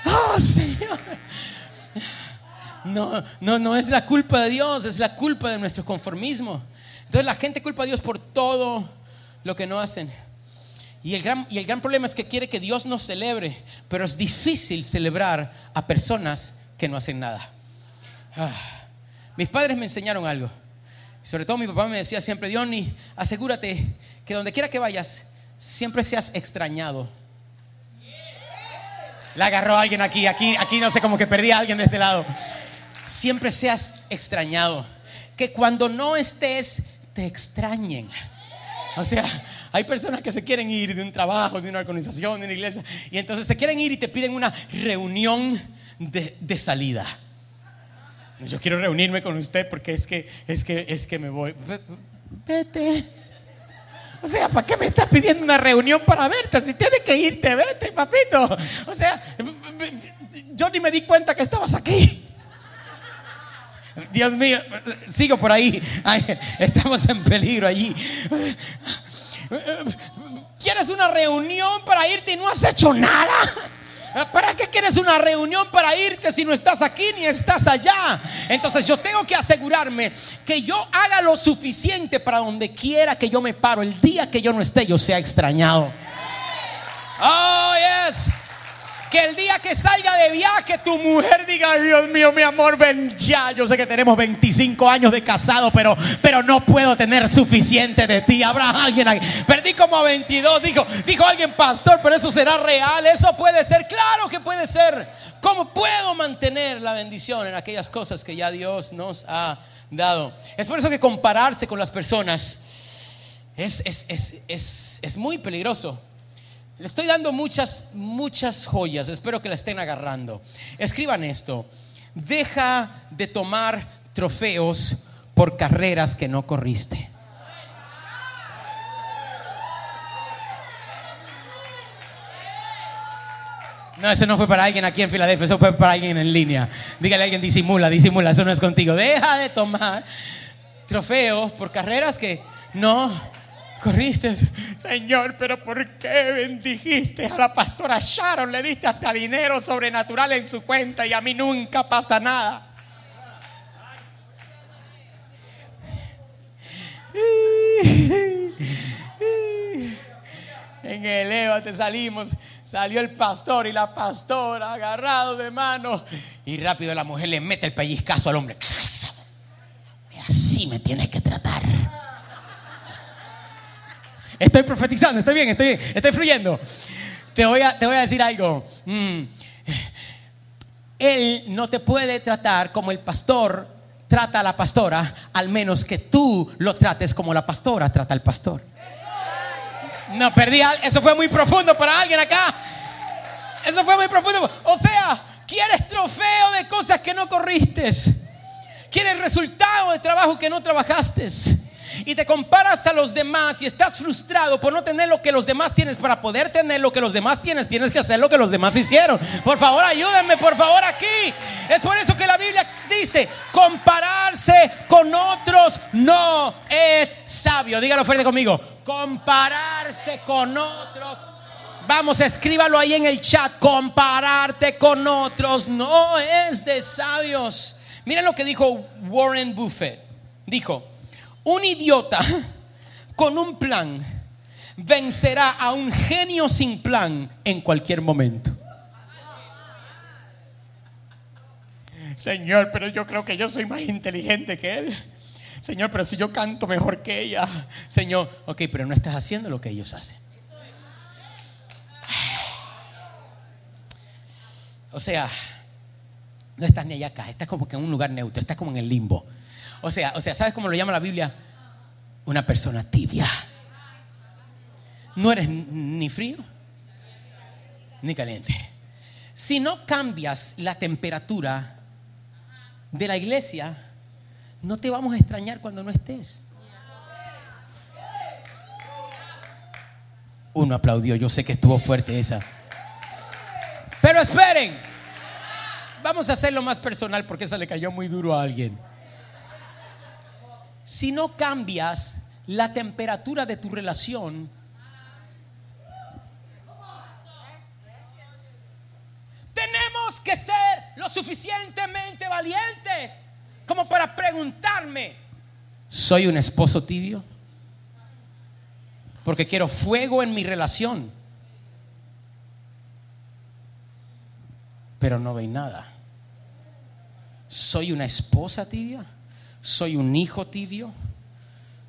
Oh, Señor. No, no, no es la culpa de Dios, es la culpa de nuestro conformismo. Entonces la gente culpa a Dios por todo lo que no hacen. Y el, gran, y el gran problema es que quiere que Dios nos celebre, pero es difícil celebrar a personas que no hacen nada. Ah, mis padres me enseñaron algo. Sobre todo mi papá me decía siempre, Diony, asegúrate que donde quiera que vayas, siempre seas extrañado. La agarró alguien aquí, aquí, aquí no sé, como que perdí a alguien de este lado. Siempre seas extrañado. Que cuando no estés, te extrañen. O sea, hay personas que se quieren ir de un trabajo, de una organización, de una iglesia, y entonces se quieren ir y te piden una reunión de, salida. Yo quiero reunirme con usted porque es que, es que, es que me voy. Vete. O sea, ¿para qué me estás pidiendo una reunión para verte? Si tienes que irte, vete, papito. O sea, yo ni me di cuenta que estabas aquí. Dios mío, sigo por ahí. estamos en peligro allí. ¿Quieres una reunión para irte y no has hecho nada? ¿Para qué quieres una reunión para irte si no estás aquí ni estás allá? Entonces yo tengo que asegurarme que yo haga lo suficiente para donde quiera que yo me paro, el día que yo no esté, yo sea extrañado. Oh, yes. El día que salga de viaje tu mujer diga, Dios mío, mi amor, ven ya. Yo sé que tenemos 25 años de casado, pero, pero no puedo tener suficiente de ti. Habrá alguien ahí. Perdí como a 22. Dijo, dijo alguien, pastor, pero eso será real. Eso puede ser. Claro que puede ser. ¿Cómo puedo mantener la bendición en aquellas cosas que ya Dios nos ha dado? Es por eso que compararse con las personas es, es, es, es muy peligroso. Le estoy dando muchas, muchas joyas. Espero que la estén agarrando. Escriban esto. Deja de tomar trofeos por carreras que no corriste. No, eso no fue para alguien aquí en Filadelfia, eso fue para alguien en línea. Dígale a alguien, disimula, disimula, eso no es contigo. Deja de tomar trofeos por carreras que no corriste, Señor, pero ¿por qué bendijiste a la pastora Sharon? Le diste hasta dinero sobrenatural en su cuenta y a mí nunca pasa nada. En el Eva te salimos, salió el pastor y la pastora agarrado de mano y rápido la mujer le mete el pellizcazo al hombre. Así me tienes que tratar. Estoy profetizando, estoy bien, estoy bien, estoy fluyendo. Te voy a, te voy a decir algo. Mm. Él no te puede tratar como el pastor trata a la pastora, al menos que tú lo trates como la pastora trata al pastor. No, perdí, eso fue muy profundo para alguien acá. Eso fue muy profundo. O sea, quieres trofeo de cosas que no corriste. Quieres resultado de trabajo que no trabajaste y te comparas a los demás y estás frustrado por no tener lo que los demás tienes, para poder tener lo que los demás tienes, tienes que hacer lo que los demás hicieron. Por favor, ayúdenme, por favor, aquí. Es por eso que la Biblia dice, compararse con otros no es sabio. Dígalo fuerte conmigo, compararse con otros. Vamos, escríbalo ahí en el chat. Compararte con otros no es de sabios. Miren lo que dijo Warren Buffett. Dijo, un idiota con un plan vencerá a un genio sin plan en cualquier momento. Señor, pero yo creo que yo soy más inteligente que él. Señor, pero si yo canto mejor que ella. Señor, ok, pero no estás haciendo lo que ellos hacen. O sea, no estás ni allá acá, estás como que en un lugar neutro, estás como en el limbo. O sea, o sea, ¿sabes cómo lo llama la Biblia? Una persona tibia. No eres ni frío ni caliente. Si no cambias la temperatura de la iglesia, no te vamos a extrañar cuando no estés. Uno aplaudió, yo sé que estuvo fuerte esa. Pero esperen, vamos a hacerlo más personal porque esa le cayó muy duro a alguien. Si no cambias la temperatura de tu relación, tenemos que ser lo suficientemente valientes como para preguntarme, ¿soy un esposo tibio? Porque quiero fuego en mi relación. Pero no veis nada. ¿Soy una esposa tibia? ¿Soy un hijo tibio?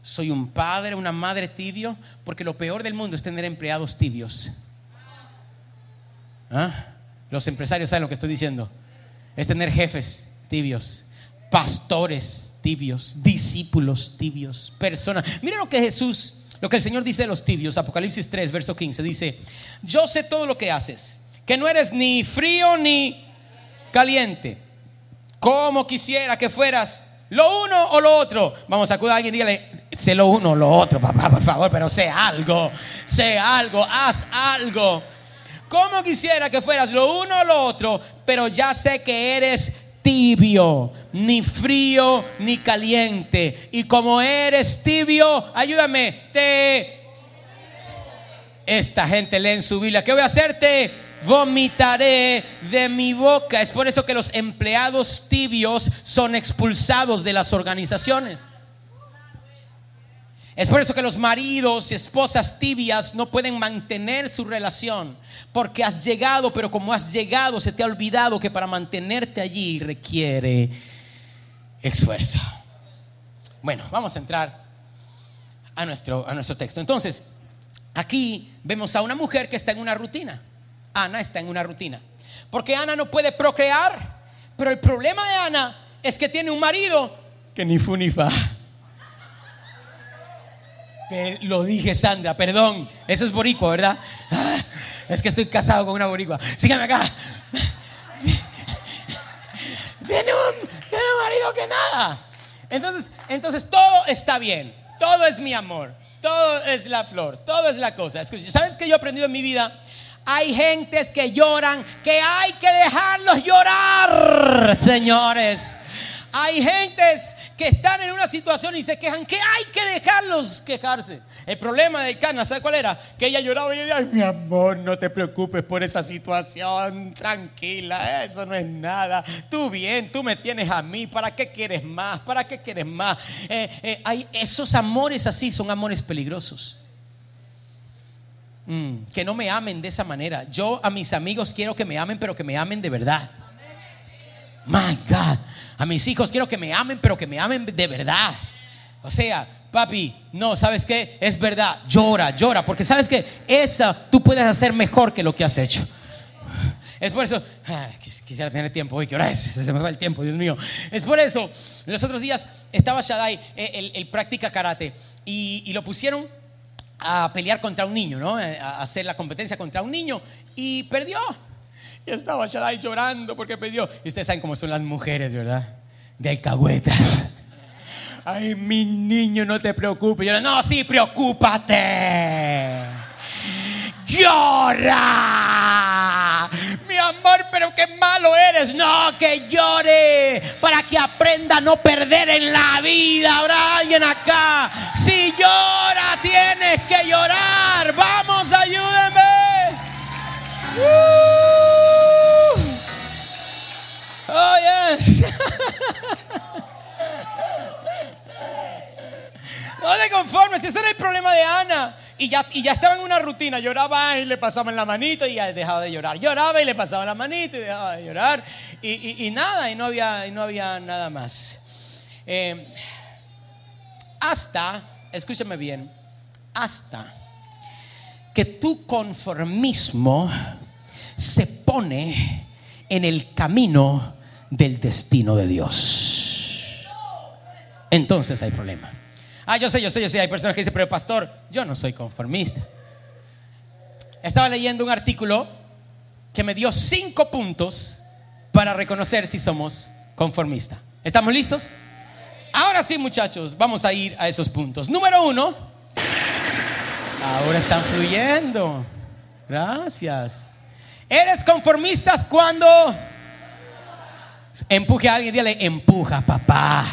¿Soy un padre, una madre tibio? Porque lo peor del mundo es tener empleados tibios. ¿Ah? Los empresarios saben lo que estoy diciendo. Es tener jefes tibios pastores tibios, discípulos tibios, personas. Mira lo que Jesús, lo que el Señor dice de los tibios, Apocalipsis 3, verso 15, dice, yo sé todo lo que haces, que no eres ni frío ni caliente. Como quisiera que fueras lo uno o lo otro. Vamos a acudir a alguien, dígale, sé lo uno o lo otro, papá, por favor, pero sé algo, sé algo, haz algo. Como quisiera que fueras lo uno o lo otro, pero ya sé que eres tibio, ni frío ni caliente. Y como eres tibio, ayúdame, te... Esta gente lee en su Biblia, ¿qué voy a hacerte? Vomitaré de mi boca. Es por eso que los empleados tibios son expulsados de las organizaciones. Es por eso que los maridos y esposas tibias no pueden mantener su relación, porque has llegado, pero como has llegado, se te ha olvidado que para mantenerte allí requiere esfuerzo. Bueno, vamos a entrar a nuestro, a nuestro texto. Entonces, aquí vemos a una mujer que está en una rutina. Ana está en una rutina. Porque Ana no puede procrear, pero el problema de Ana es que tiene un marido que ni fu ni fa. Lo dije, Sandra, perdón. Eso es boricua, ¿verdad? Ah, es que estoy casado con una boricua. Sígame acá. Viene un, marido que nada. Entonces, entonces todo está bien. Todo es mi amor. Todo es la flor. Todo es la cosa. ¿sabes qué yo he aprendido en mi vida? Hay gentes que lloran, que hay que dejarlos llorar, señores. Hay gentes que están en una situación y se quejan que hay que dejarlos quejarse. El problema de Cana, ¿sabe cuál era? Que ella lloraba y ella, mi amor, no te preocupes por esa situación, tranquila, eso no es nada. Tú bien, tú me tienes a mí, ¿para qué quieres más? ¿Para qué quieres más? Eh, eh, hay esos amores así son amores peligrosos. Mm, que no me amen de esa manera. Yo a mis amigos quiero que me amen, pero que me amen de verdad. My God. A mis hijos quiero que me amen, pero que me amen de verdad. O sea, papi, no, ¿sabes qué? Es verdad, llora, llora, porque sabes que esa tú puedes hacer mejor que lo que has hecho. Es por eso, ah, quisiera tener tiempo hoy, que hora es, se me va el tiempo, Dios mío. Es por eso, los otros días estaba Shaddai, eh, él, practica karate, y, y, lo pusieron a pelear contra un niño, ¿no? Eh, a hacer la competencia contra un niño, y perdió. Y estaba Shaddai llorando porque pidió. Y ustedes saben cómo son las mujeres, ¿verdad? De alcahuetas. Ay, mi niño, no te preocupes. Yo, no, sí, preocúpate. Llora. Mi amor, pero qué malo eres. No, que llore. Para que aprenda a no perder en la vida. Habrá alguien acá. Conformes. Ese era el problema de Ana. Y ya, y ya estaba en una rutina. Lloraba y le pasaban la manito y ya dejaba de llorar. Lloraba y le pasaban la manito y dejaba de llorar. Y, nada, y no, había, y no había nada más. Eh, hasta, escúchame bien, hasta que tu conformismo se pone en el camino del destino de Dios. Entonces hay problema. Ah, yo sé, yo sé, yo sé. Hay personas que dicen, pero pastor, yo no soy conformista. Estaba leyendo un artículo que me dio cinco puntos para reconocer si somos conformistas. ¿Estamos listos? Ahora sí, muchachos, vamos a ir a esos puntos. Número uno. Ahora están fluyendo. Gracias. Eres conformista cuando empuje a alguien, dígale, empuja, papá.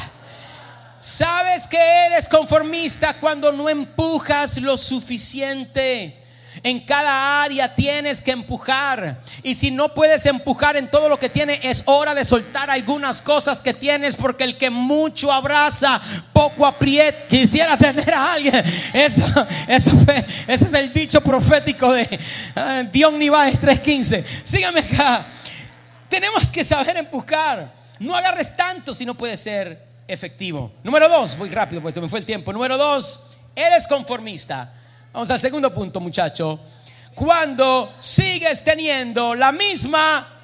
Sabes que eres conformista cuando no empujas lo suficiente. En cada área tienes que empujar. Y si no puedes empujar en todo lo que tienes, es hora de soltar algunas cosas que tienes, porque el que mucho abraza, poco aprieta. Quisiera tener a alguien. Eso, eso, ese es el dicho profético de uh, Dion Niváez 3:15. Sígame acá. Tenemos que saber empujar. No agarres tanto si no puede ser efectivo. Número dos, voy rápido, pues se me fue el tiempo. Número dos, eres conformista. Vamos al segundo punto, muchacho. Cuando sigues teniendo la misma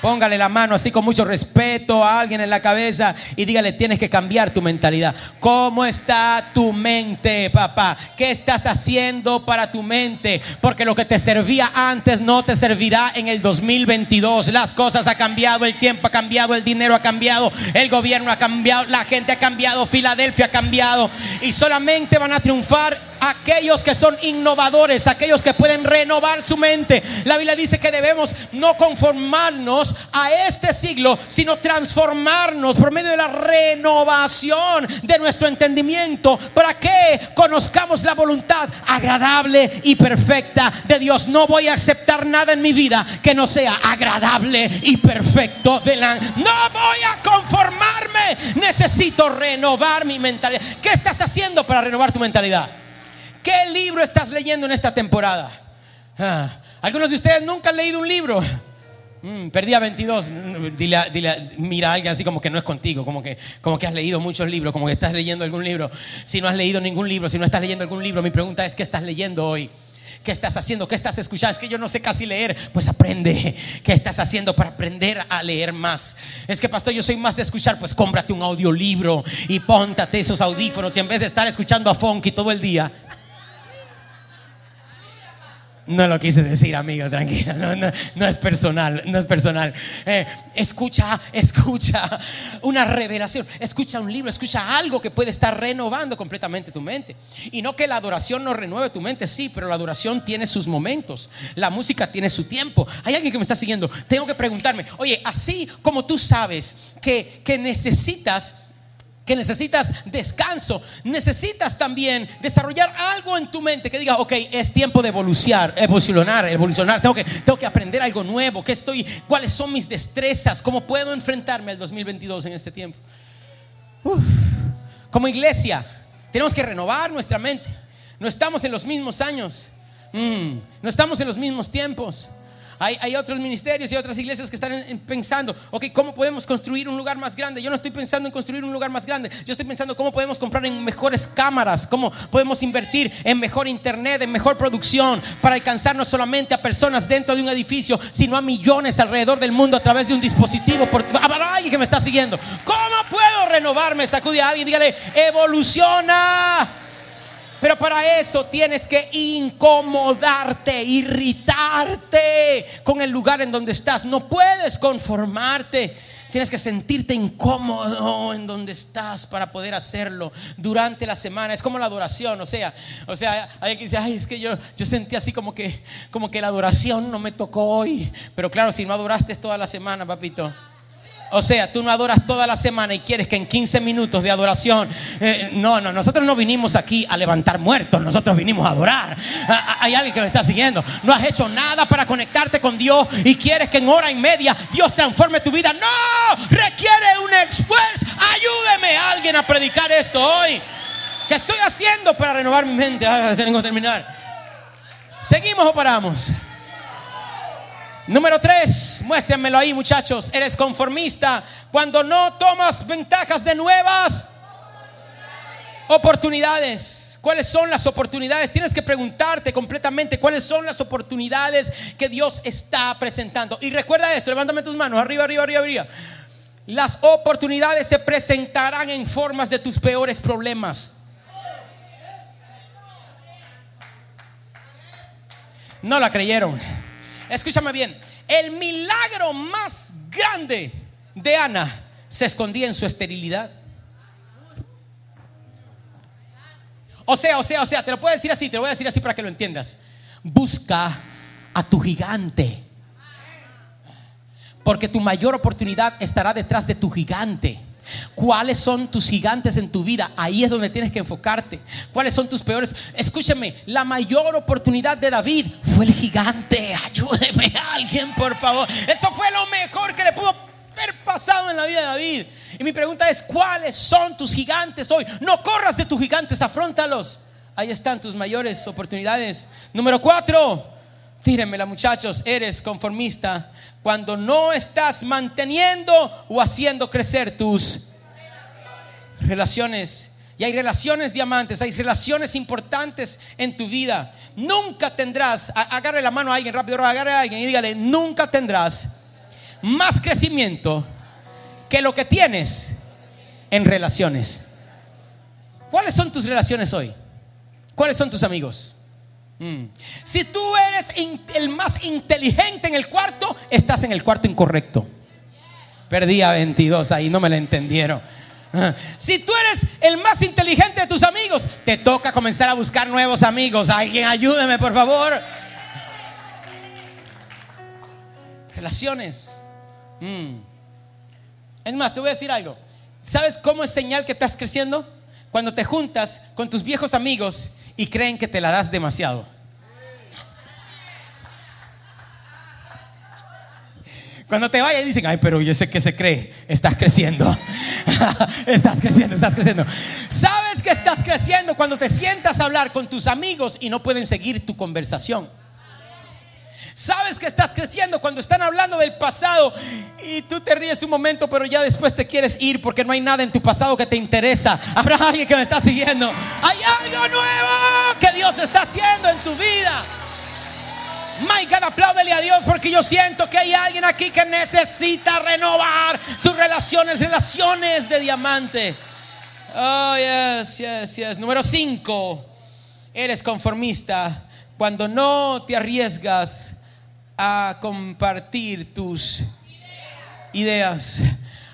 Póngale la mano así con mucho respeto a alguien en la cabeza y dígale, tienes que cambiar tu mentalidad. ¿Cómo está tu mente, papá? ¿Qué estás haciendo para tu mente? Porque lo que te servía antes no te servirá en el 2022. Las cosas han cambiado, el tiempo ha cambiado, el dinero ha cambiado, el gobierno ha cambiado, la gente ha cambiado, Filadelfia ha cambiado y solamente van a triunfar aquellos que son innovadores, aquellos que pueden renovar su mente. La Biblia dice que debemos no conformarnos a este siglo, sino transformarnos por medio de la renovación de nuestro entendimiento para que conozcamos la voluntad agradable y perfecta de Dios. No voy a aceptar nada en mi vida que no sea agradable y perfecto. No voy a conformarme, necesito renovar mi mentalidad. ¿Qué estás haciendo para renovar tu mentalidad? ¿Qué libro estás leyendo en esta temporada? Ah, algunos de ustedes nunca han leído un libro. Mm, perdí a 22. Dile, mira a alguien así como que no es contigo, como que, como que has leído muchos libros, como que estás leyendo algún libro. Si no has leído ningún libro, si no estás leyendo algún libro, mi pregunta es, ¿qué estás leyendo hoy? ¿Qué estás haciendo? ¿Qué estás escuchando? Es que yo no sé casi leer. Pues aprende. ¿Qué estás haciendo para aprender a leer más? Es que, pastor, yo soy más de escuchar. Pues cómprate un audiolibro y póntate esos audífonos. Y en vez de estar escuchando a Funky todo el día, no lo quise decir, amigo, tranquilo. No, es personal, no es personal. Eh, escucha, escucha una revelación. Escucha un libro, escucha algo que puede estar renovando completamente tu mente. Y no que la adoración no renueve tu mente, sí, pero la adoración tiene sus momentos. La música tiene su tiempo. Hay alguien que me está siguiendo. Tengo que preguntarme, oye, así como tú sabes que, que necesitas que necesitas descanso, necesitas también desarrollar algo en tu mente que diga, ok, es tiempo de evolucionar, evolucionar, evolucionar, tengo que, tengo que aprender algo nuevo, ¿qué estoy, cuáles son mis destrezas, cómo puedo enfrentarme al 2022 en este tiempo. Como iglesia, tenemos que renovar nuestra mente. No estamos en los mismos años, mm, no estamos en los mismos tiempos. Hay, otros ministerios y otras iglesias que están pensando, ok, ¿cómo podemos construir un lugar más grande? Yo no estoy pensando en construir un lugar más grande, yo estoy pensando cómo podemos comprar en mejores cámaras, cómo podemos invertir en mejor internet, en mejor producción, para alcanzar no solamente a personas dentro de un edificio, sino a millones alrededor del mundo a través de un dispositivo. Por, habrá alguien que me está siguiendo. ¿Cómo puedo renovarme? Sacude a alguien, dígale, evoluciona. Pero para eso tienes que incomodarte, irritarte con el lugar en donde estás. No puedes conformarte. Tienes que sentirte incómodo en donde estás para poder hacerlo durante la semana. Es como la adoración, o sea, o sea, hay que decir, ay, es que yo, yo sentí así como que, como que la adoración no me tocó hoy. Pero claro, si no adoraste toda la semana, papito. O sea, tú no adoras toda la semana y quieres que en 15 minutos de adoración... Eh, no, no, nosotros no vinimos aquí a levantar muertos, nosotros vinimos a adorar. Hay alguien que me está siguiendo. No has hecho nada para conectarte con Dios y quieres que en hora y media Dios transforme tu vida. No, requiere un esfuerzo. Ayúdeme a alguien a predicar esto hoy. ¿Qué estoy haciendo para renovar mi mente? Ah, tengo que terminar. ¿Seguimos o paramos? Número tres, muéstrenmelo ahí muchachos. Eres conformista cuando no tomas ventajas de nuevas oportunidades. ¿Cuáles son las oportunidades? Tienes que preguntarte completamente cuáles son las oportunidades que Dios está presentando. Y recuerda esto, levántame tus manos, arriba, arriba, arriba, arriba. Las oportunidades se presentarán en formas de tus peores problemas. No la creyeron. Escúchame bien. El milagro más grande de Ana se escondía en su esterilidad. O sea, o sea, o sea, te lo puedo decir así, te lo voy a decir así para que lo entiendas. Busca a tu gigante. Porque tu mayor oportunidad estará detrás de tu gigante. ¿Cuáles son tus gigantes en tu vida? Ahí es donde tienes que enfocarte. ¿Cuáles son tus peores? Escúchame, la mayor oportunidad de David fue el gigante. Ayúdeme a alguien, por favor. Eso fue lo mejor que le pudo haber pasado en la vida de David. Y mi pregunta es, ¿cuáles son tus gigantes hoy? No corras de tus gigantes, afrontalos. Ahí están tus mayores oportunidades. Número cuatro, tírenmela muchachos, eres conformista cuando no estás manteniendo o haciendo crecer tus relaciones. Y hay relaciones diamantes, hay relaciones importantes en tu vida. Nunca tendrás, agarre la mano a alguien rápido, agarre a alguien y dígale, nunca tendrás más crecimiento que lo que tienes en relaciones. ¿Cuáles son tus relaciones hoy? ¿Cuáles son tus amigos? Mm. Si tú eres el más inteligente en el cuarto, estás en el cuarto incorrecto. Perdí a 22 ahí, no me la entendieron. Ah. Si tú eres el más inteligente de tus amigos, te toca comenzar a buscar nuevos amigos. Alguien ayúdeme, por favor. Relaciones. Mm. Es más, te voy a decir algo. ¿Sabes cómo es señal que estás creciendo? Cuando te juntas con tus viejos amigos y creen que te la das demasiado. Cuando te vayan dicen, ay, pero yo sé que se cree, estás creciendo. estás creciendo, estás creciendo. Sabes que estás creciendo cuando te sientas a hablar con tus amigos y no pueden seguir tu conversación. Sabes que estás creciendo cuando están hablando del pasado y tú te ríes un momento, pero ya después te quieres ir porque no hay nada en tu pasado que te interesa. Habrá alguien que me está siguiendo. Hay algo nuevo que Dios está haciendo en tu vida. My God, apláudele a Dios porque yo siento que hay alguien aquí que necesita renovar sus relaciones, relaciones de diamante. Oh, yes, yes, yes. Número 5. Eres conformista cuando no te arriesgas a compartir tus ideas.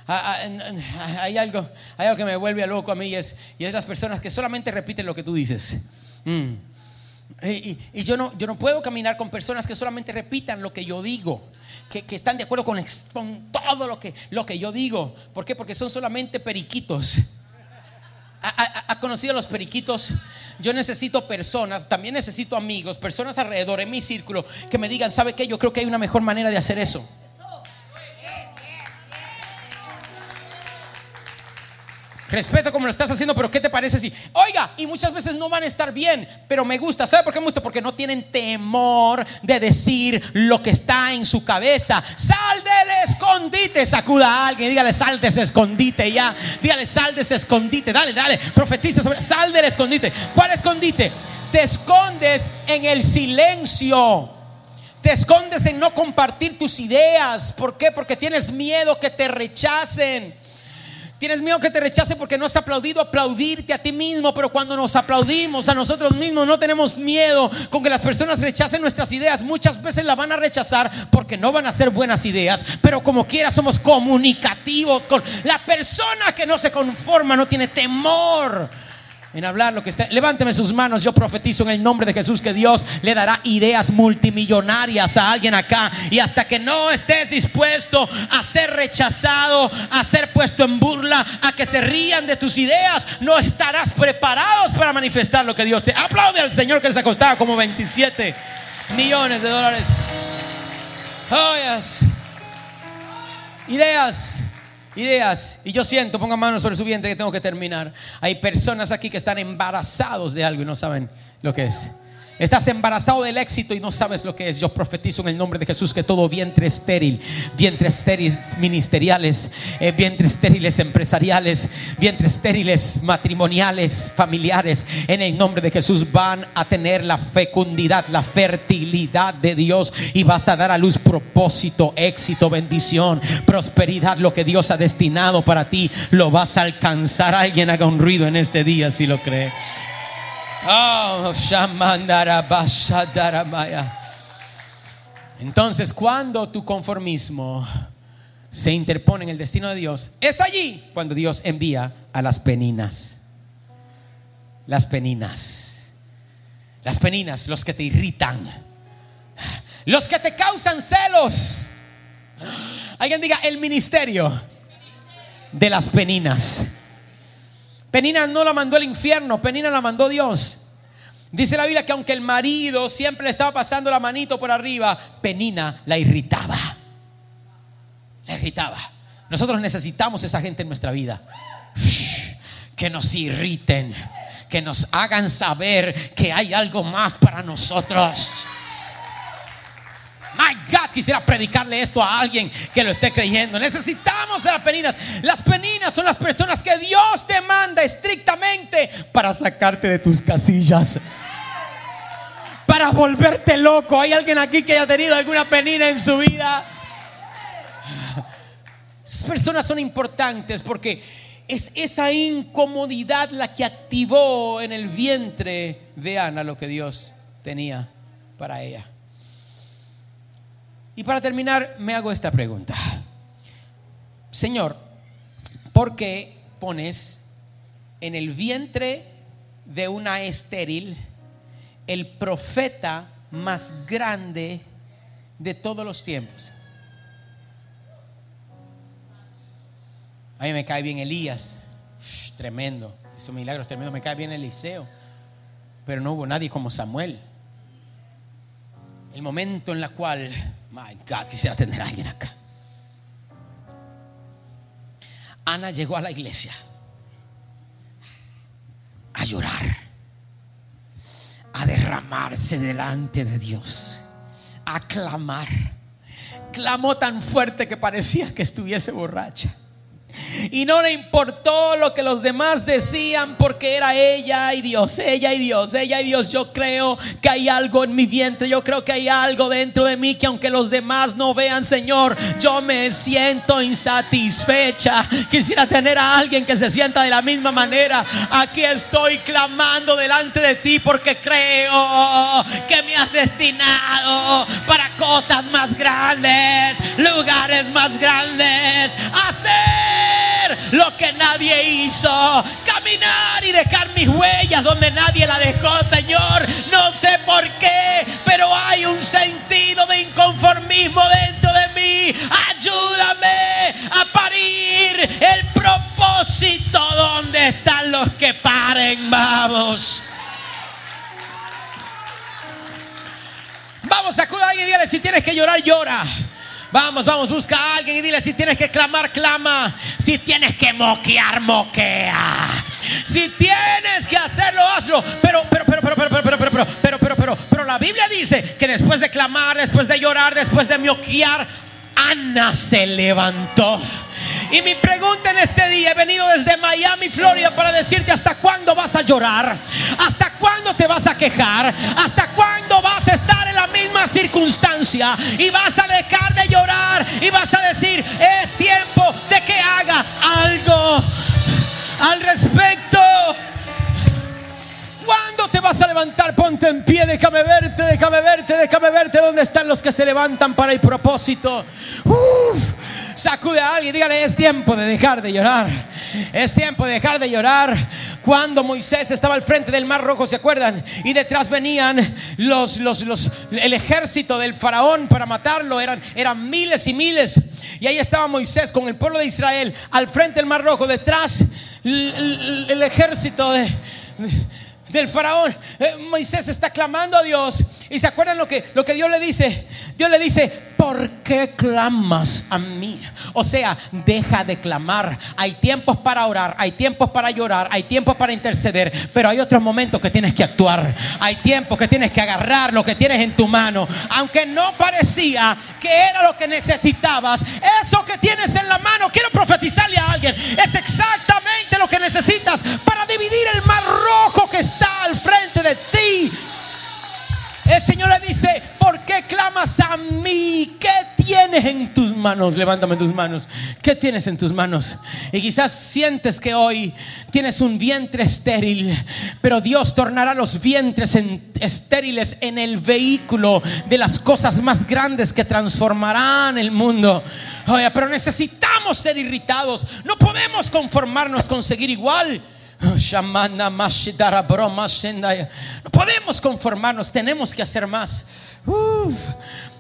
Hay algo, hay algo que me vuelve loco a mí y es, y es las personas que solamente repiten lo que tú dices. Mm. Y, yo, no, yo no puedo caminar con personas que solamente repitan lo que yo digo, que, están de acuerdo con, todo lo que, lo que yo digo. ¿Por qué? Porque son solamente periquitos. ¿Ha, conocido a los periquitos? Yo necesito personas, también necesito amigos, personas alrededor en mi círculo que me digan, ¿sabe qué? Yo creo que hay una mejor manera de hacer eso. Respeto como lo estás haciendo, pero ¿qué te parece si? Oiga, y muchas veces no van a estar bien, pero me gusta. ¿Sabe por qué me gusta? Porque no tienen temor de decir lo que está en su cabeza. Sal del escondite, sacuda a alguien, dígale, sal de ese escondite ya. Dígale, sal de ese escondite. Dale, dale, profetiza sobre, sal del escondite. ¿Cuál escondite? Te escondes en el silencio. Te escondes en no compartir tus ideas. ¿Por qué? Porque tienes miedo que te rechacen. Tienes miedo que te rechace porque no has aplaudido aplaudirte a ti mismo, pero cuando nos aplaudimos a nosotros mismos no tenemos miedo con que las personas rechacen nuestras ideas. Muchas veces la van a rechazar porque no van a ser buenas ideas, pero como quiera somos comunicativos con la persona que no se conforma, no tiene temor en hablar lo que está. Levánteme sus manos, yo profetizo en el nombre de Jesús que Dios le dará ideas multimillonarias a alguien acá. Y hasta que no estés dispuesto a ser rechazado, a ser puesto en burla, a que se rían de tus ideas, no estarás preparados para manifestar lo que Dios te. Aplaude al Señor que se costaba como 27 millones de dólares. Oh, Ideas. Ideas. Y yo siento, ponga manos sobre su vientre que tengo que terminar. Hay personas aquí que están embarazados de algo y no saben lo que es. Estás embarazado del éxito y no sabes lo que es. Yo profetizo en el nombre de Jesús que todo vientre estéril, vientres estériles ministeriales, eh, vientres estériles empresariales, vientres estériles matrimoniales, familiares, en el nombre de Jesús van a tener la fecundidad, la fertilidad de Dios y vas a dar a luz propósito, éxito, bendición, prosperidad, lo que Dios ha destinado para ti, lo vas a alcanzar. Alguien haga un ruido en este día si lo cree. Oh, Entonces, cuando tu conformismo se interpone en el destino de Dios, es allí cuando Dios envía a las peninas. Las peninas. Las peninas, los que te irritan. Los que te causan celos. Alguien diga el ministerio de las peninas. Penina no la mandó el infierno, Penina la mandó Dios. Dice la Biblia que aunque el marido siempre le estaba pasando la manito por arriba, Penina la irritaba. La irritaba. Nosotros necesitamos esa gente en nuestra vida. Que nos irriten, que nos hagan saber que hay algo más para nosotros. My God, quisiera predicarle esto a alguien que lo esté creyendo. Necesitamos a las peninas. Las peninas son las personas que Dios te manda estrictamente para sacarte de tus casillas. Para volverte loco. ¿Hay alguien aquí que haya tenido alguna penina en su vida? Esas personas son importantes porque es esa incomodidad la que activó en el vientre de Ana lo que Dios tenía para ella. Y para terminar, me hago esta pregunta. Señor, ¿por qué pones en el vientre de una estéril el profeta más grande de todos los tiempos? A mí me cae bien Elías, tremendo, hizo milagros tremendo, me cae bien Eliseo, pero no hubo nadie como Samuel. El momento en el cual My God, quisiera tener a alguien acá. Ana llegó a la iglesia a llorar, a derramarse delante de Dios, a clamar. Clamó tan fuerte que parecía que estuviese borracha. Y no le importó lo que los demás decían porque era ella y Dios, ella y Dios, ella y Dios. Yo creo que hay algo en mi vientre, yo creo que hay algo dentro de mí que aunque los demás no vean, Señor, yo me siento insatisfecha. Quisiera tener a alguien que se sienta de la misma manera. Aquí estoy clamando delante de ti porque creo que me has destinado para cosas más grandes, lugares más grandes. Hacer lo que nadie hizo. Caminar y dejar mis huellas donde nadie la dejó, Señor. No sé por qué, pero hay un sentido de inconformismo dentro de mí. Ayúdame a parir el propósito donde están los que paren. Vamos. Vamos, sacuda a alguien y dile si tienes que llorar, llora. Vamos, vamos, busca a alguien y dile si tienes que clamar, clama. Si tienes que moquear, moquea. Si tienes que hacerlo, hazlo. Pero, pero, pero, pero, pero, pero, pero, pero, pero, pero, pero, pero, pero la Biblia dice que después de clamar, después de llorar, después de moquear, Ana se levantó. Y mi pregunta en este día, he venido desde Miami, Florida, para decirte hasta cuándo vas a llorar, hasta cuándo te vas a quejar, hasta cuándo vas a estar en la misma circunstancia y vas a dejar de llorar y vas a decir, es tiempo de que haga algo al respecto. ¿Cuándo te vas a levantar? Ponte en pie, déjame verte, déjame verte, déjame verte. ¿Dónde están los que se levantan para el propósito? Sacude a alguien, dígale, es tiempo de dejar de llorar. Es tiempo de dejar de llorar. Cuando Moisés estaba al frente del Mar Rojo, ¿se acuerdan? Y detrás venían los, los, los, el ejército del faraón para matarlo. Eran, eran miles y miles. Y ahí estaba Moisés con el pueblo de Israel al frente del Mar Rojo, detrás el, ejército de del faraón. Eh, Moisés está clamando a Dios. Y se acuerdan lo que, lo que Dios le dice. Dios le dice, ¿por qué clamas a mí? O sea, deja de clamar. Hay tiempos para orar, hay tiempos para llorar, hay tiempos para interceder. Pero hay otros momentos que tienes que actuar. Hay tiempos que tienes que agarrar lo que tienes en tu mano. Aunque no parecía que era lo que necesitabas. Eso que tienes en la mano, quiero profetizarle a alguien. Es exactamente lo que necesitas para dividir el mar rojo que está al frente de ti. El Señor le dice, ¿por qué clamas a mí? ¿Qué tienes en tus manos? Levántame tus manos. ¿Qué tienes en tus manos? Y quizás sientes que hoy tienes un vientre estéril, pero Dios tornará los vientres estériles en el vehículo de las cosas más grandes que transformarán el mundo. Oye, pero necesitamos ser irritados. No podemos conformarnos con seguir igual. No podemos conformarnos, tenemos que hacer más.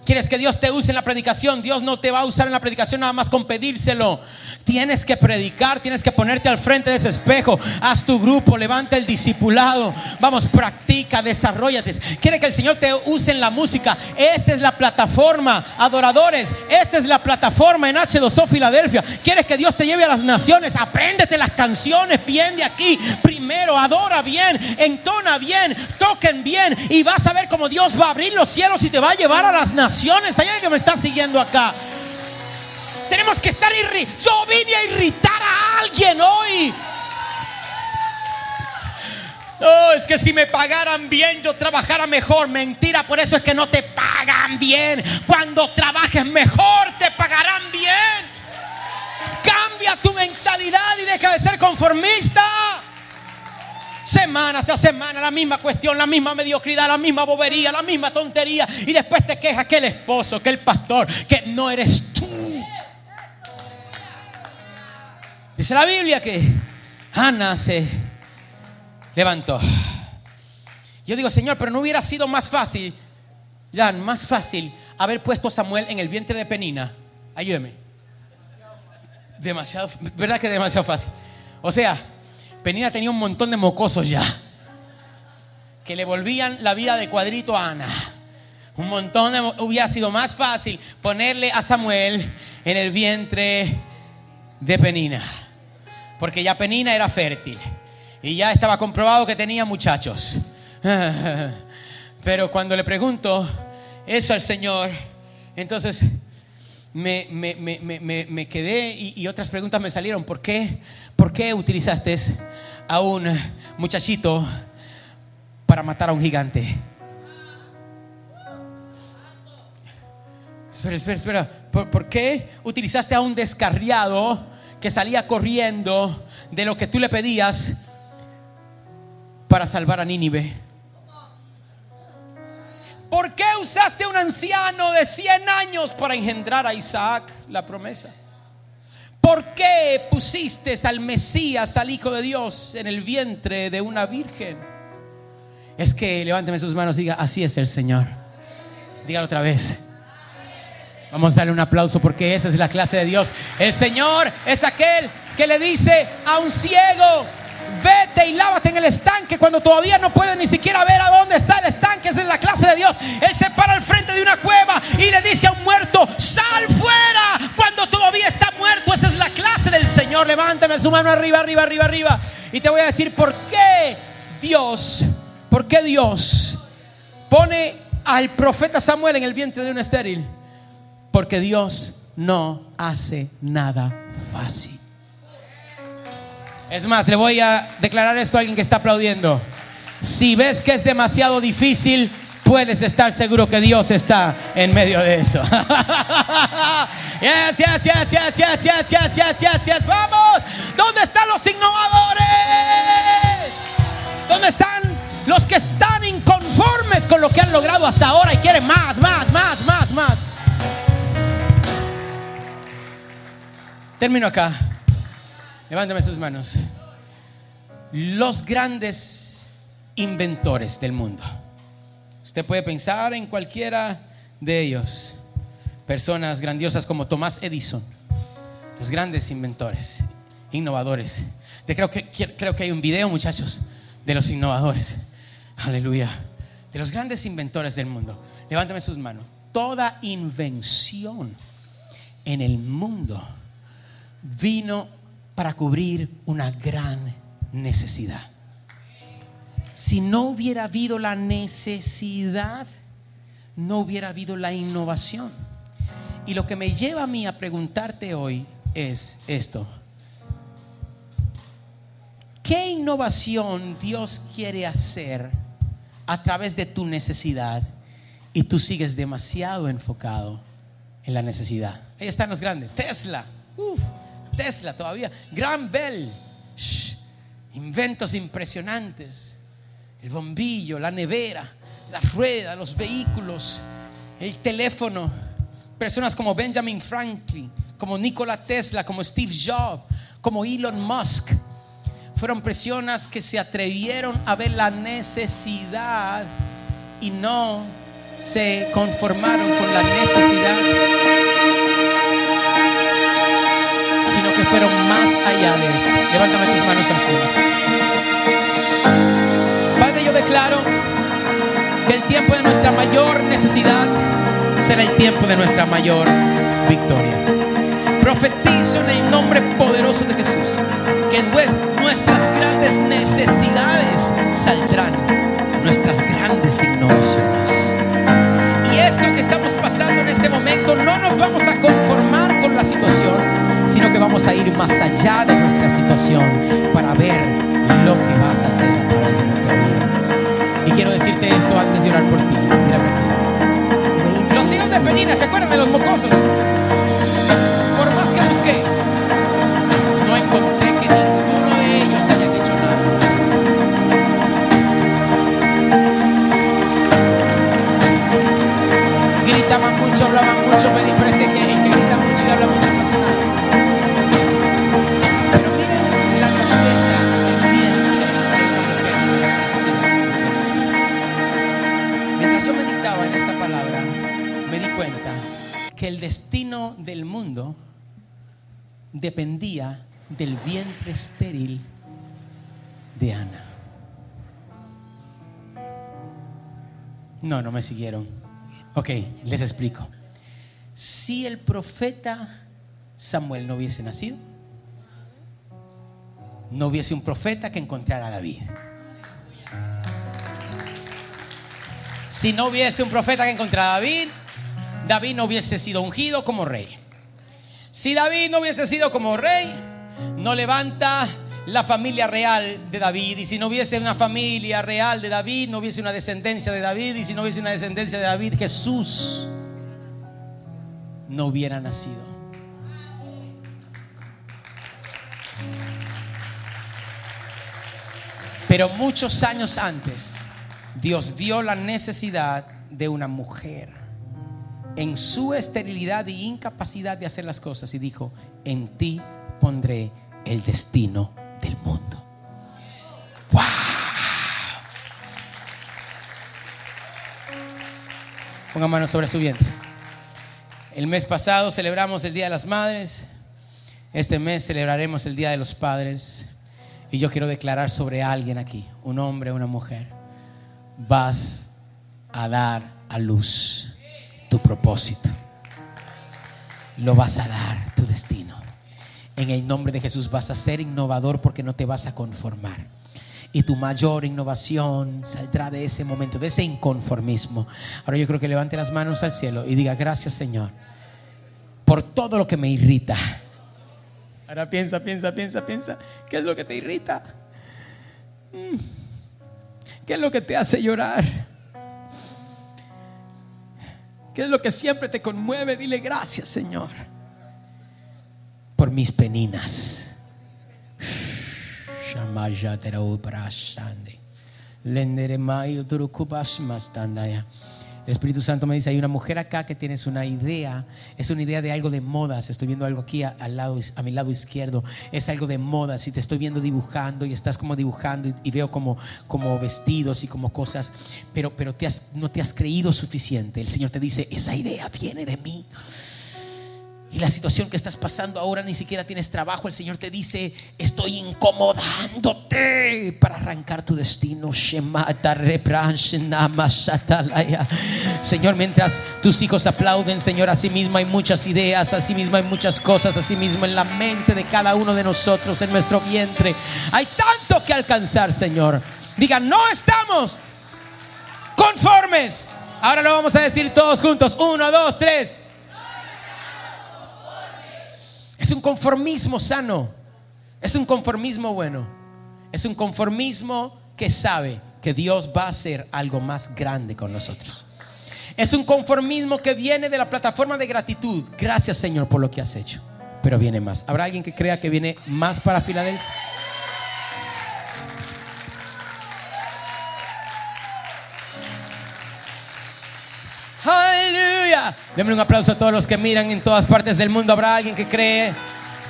¿Quieres que Dios te use en la predicación? Dios no te va a usar en la predicación nada más con pedírselo. Tienes que predicar, tienes que ponerte al frente de ese espejo. Haz tu grupo, levanta el discipulado. Vamos, practica, desarrollate. ¿Quieres que el Señor te use en la música? Esta es la plataforma, adoradores. Esta es la plataforma en H2O Filadelfia. ¿Quieres que Dios te lleve a las naciones? Apréndete las canciones bien de aquí. Primero, adora bien, entona bien, toquen bien. Y vas a ver cómo Dios va a abrir los cielos y te va a llevar a las naciones hay alguien que me está siguiendo acá. Tenemos que estar irritados. Yo vine a irritar a alguien hoy. No, es que si me pagaran bien, yo trabajara mejor. Mentira, por eso es que no te pagan bien. Cuando trabajes mejor, te pagarán bien. Cambia tu mentalidad y deja de ser conformista. Semana tras semana, la misma cuestión, la misma mediocridad, la misma bobería, la misma tontería. Y después te quejas que el esposo, que el pastor, que no eres tú. Dice la Biblia que Ana se levantó. Yo digo, Señor, pero no hubiera sido más fácil, ya más fácil haber puesto Samuel en el vientre de Penina. Ayúdeme. Demasiado, ¿verdad que demasiado fácil? O sea, Penina tenía un montón de mocosos ya. Que le volvían la vida de cuadrito a Ana. Un montón de... Hubiera sido más fácil ponerle a Samuel en el vientre de Penina. Porque ya Penina era fértil. Y ya estaba comprobado que tenía muchachos. Pero cuando le pregunto eso al Señor, entonces me, me, quedé y, otras preguntas me salieron. ¿Por qué, ¿Por qué utilizaste a un muchachito para matar a un gigante? Espera, espera, espera. ¿Por, ¿Por, qué utilizaste a un descarriado que salía corriendo de lo que tú le pedías para salvar a Nínive? ¿Por qué usaste a un anciano de 100 años para engendrar a Isaac la promesa? ¿Por qué pusiste al Mesías, al Hijo de Dios, en el vientre de una virgen? Es que levánteme sus manos y diga, así es el Señor. Dígalo otra vez. Vamos a darle un aplauso porque esa es la clase de Dios. El Señor es aquel que le dice a un ciego, vete y lávate en el estanque cuando todavía no puede ni siquiera ver a dónde está el estanque. Esa es la clase de Dios. Él se para al frente de una cueva y le dice a un muerto, sal fuera cuando todavía está muerto. Esa es la clase del Señor. Levántame su mano arriba, arriba, arriba, arriba. Y te voy a decir por qué Dios, por qué Dios pone al profeta Samuel en el vientre de un estéril. Porque Dios no hace nada fácil. Es más, le voy a declarar esto a alguien que está aplaudiendo. Si ves que es demasiado difícil, puedes estar seguro que Dios está en medio de eso. yes, yes, yes, yes, yes, yes, yes, yes, yes, yes. Vamos. ¿Dónde están los innovadores? ¿Dónde están los que están inconformes con lo que han logrado hasta ahora y quieren más, más, más, más, más? Termino acá. Levántame sus manos. Los grandes inventores del mundo. Usted puede pensar en cualquiera de ellos. Personas grandiosas como Tomás Edison. Los grandes inventores, innovadores. creo, que, creo que hay un video, muchachos, de los innovadores. Aleluya. De los grandes inventores del mundo. Levántame sus manos. Toda invención en el mundo vino para cubrir una gran necesidad. Si no hubiera habido la necesidad, no hubiera habido la innovación. Y lo que me lleva a mí a preguntarte hoy es esto. ¿Qué innovación Dios quiere hacer a través de tu necesidad y tú sigues demasiado enfocado en la necesidad? Ahí están los grandes. Tesla. Uf, Tesla todavía. Gran Bell. inventos impresionantes. El bombillo, la nevera, la rueda, los vehículos, el teléfono. Personas como Benjamin Franklin, como Nikola Tesla, como Steve Jobs, como Elon Musk. Fueron personas que se atrevieron a ver la necesidad y no se conformaron con la necesidad, que fueron más allá de eso. Levántame tus manos al cielo. Padre, yo declaro que el tiempo de nuestra mayor necesidad será el tiempo de nuestra mayor victoria. Profetizo en el nombre poderoso de Jesús que nuestras grandes necesidades saldrán nuestras grandes innovaciones. Y esto que estamos pasando en este momento, no nos vamos a conformar con la situación, que vamos a ir más allá de nuestra situación para ver lo que vas a hacer a través de nuestra vida. Y quiero decirte esto antes de orar por ti. Mírame aquí. Los hijos de Penina, ¿se acuerdan de los mocosos? Por más que busqué, no encontré que ninguno de ellos hayan hecho nada. Gritaban mucho, hablaban mucho, pero este que que grita mucho y habla mucho del mundo dependía del vientre estéril de Ana. No, no me siguieron. Ok, les explico. Si el profeta Samuel no hubiese nacido, no hubiese un profeta que encontrara a David. Si no hubiese un profeta que encontrara a David, David no hubiese sido ungido como rey. Si David no hubiese sido como rey, no levanta la familia real de David. Y si no hubiese una familia real de David, no hubiese una descendencia de David. Y si no hubiese una descendencia de David, Jesús no hubiera nacido. Pero muchos años antes, Dios vio la necesidad de una mujer en su esterilidad y incapacidad de hacer las cosas y dijo, en ti pondré el destino del mundo. ¡Wow! Ponga mano sobre su vientre. El mes pasado celebramos el Día de las Madres. Este mes celebraremos el Día de los Padres. Y yo quiero declarar sobre alguien aquí, un hombre, una mujer. Vas a dar a luz tu propósito. Lo vas a dar, tu destino. En el nombre de Jesús vas a ser innovador porque no te vas a conformar. Y tu mayor innovación saldrá de ese momento, de ese inconformismo. Ahora yo creo que levante las manos al cielo y diga, gracias Señor, por todo lo que me irrita. Ahora piensa, piensa, piensa, piensa. ¿Qué es lo que te irrita? Mm. ¿Qué es lo que te hace llorar? ¿Qué es lo que siempre te conmueve? Dile gracias, Señor, por mis peninas. El Espíritu Santo me dice, hay una mujer acá que tienes una idea, es una idea de algo de modas, estoy viendo algo aquí al lado, a mi lado izquierdo, es algo de modas y te estoy viendo dibujando y estás como dibujando y, veo como, como vestidos y como cosas, pero, pero no te has creído suficiente. El Señor te dice, esa idea viene de mí. Y la situación que estás pasando ahora ni siquiera tienes trabajo, el Señor te dice, estoy incomodándote para arrancar tu destino. Señor, mientras tus hijos aplauden, Señor, así mismo hay muchas ideas, así mismo hay muchas cosas, así mismo en la mente de cada uno de nosotros, en nuestro vientre. Hay tanto que alcanzar, Señor. Diga, no estamos conformes. Ahora lo vamos a decir todos juntos. Uno, dos, tres. Es un conformismo sano. Es un conformismo bueno. Es un conformismo que sabe que Dios va a hacer algo más grande con nosotros. Es un conformismo que viene de la plataforma de gratitud. Gracias Señor por lo que has hecho. Pero viene más. ¿Habrá alguien que crea que viene más para Filadelfia? Aleluya. Un aplauso a todos los que miran en todas partes del mundo. ¿Habrá alguien que cree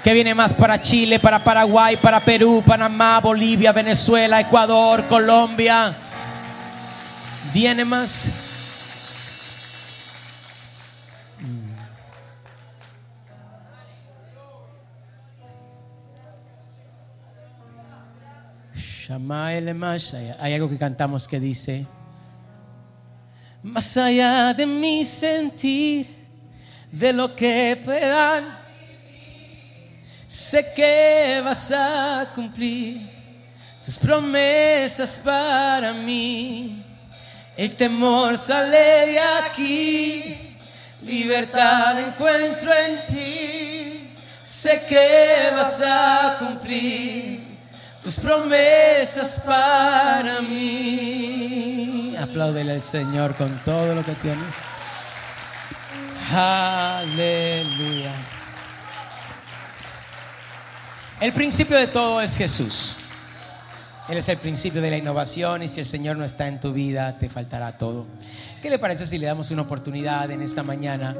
que viene más para Chile, para Paraguay, para Perú, Panamá, Bolivia, Venezuela, Ecuador, Colombia? ¿Viene más? Hay algo que cantamos que dice, más allá de mi sentir, de lo que puedan, sé que vas a cumplir tus promesas para mí. El temor sale de aquí, libertad encuentro en ti, sé que vas a cumplir tus promesas para mí. Apláudele al Señor con todo lo que tienes. Aleluya. El principio de todo es Jesús. Él es el principio de la innovación y si el Señor no está en tu vida, te faltará todo. ¿Qué le parece si le damos una oportunidad en esta mañana?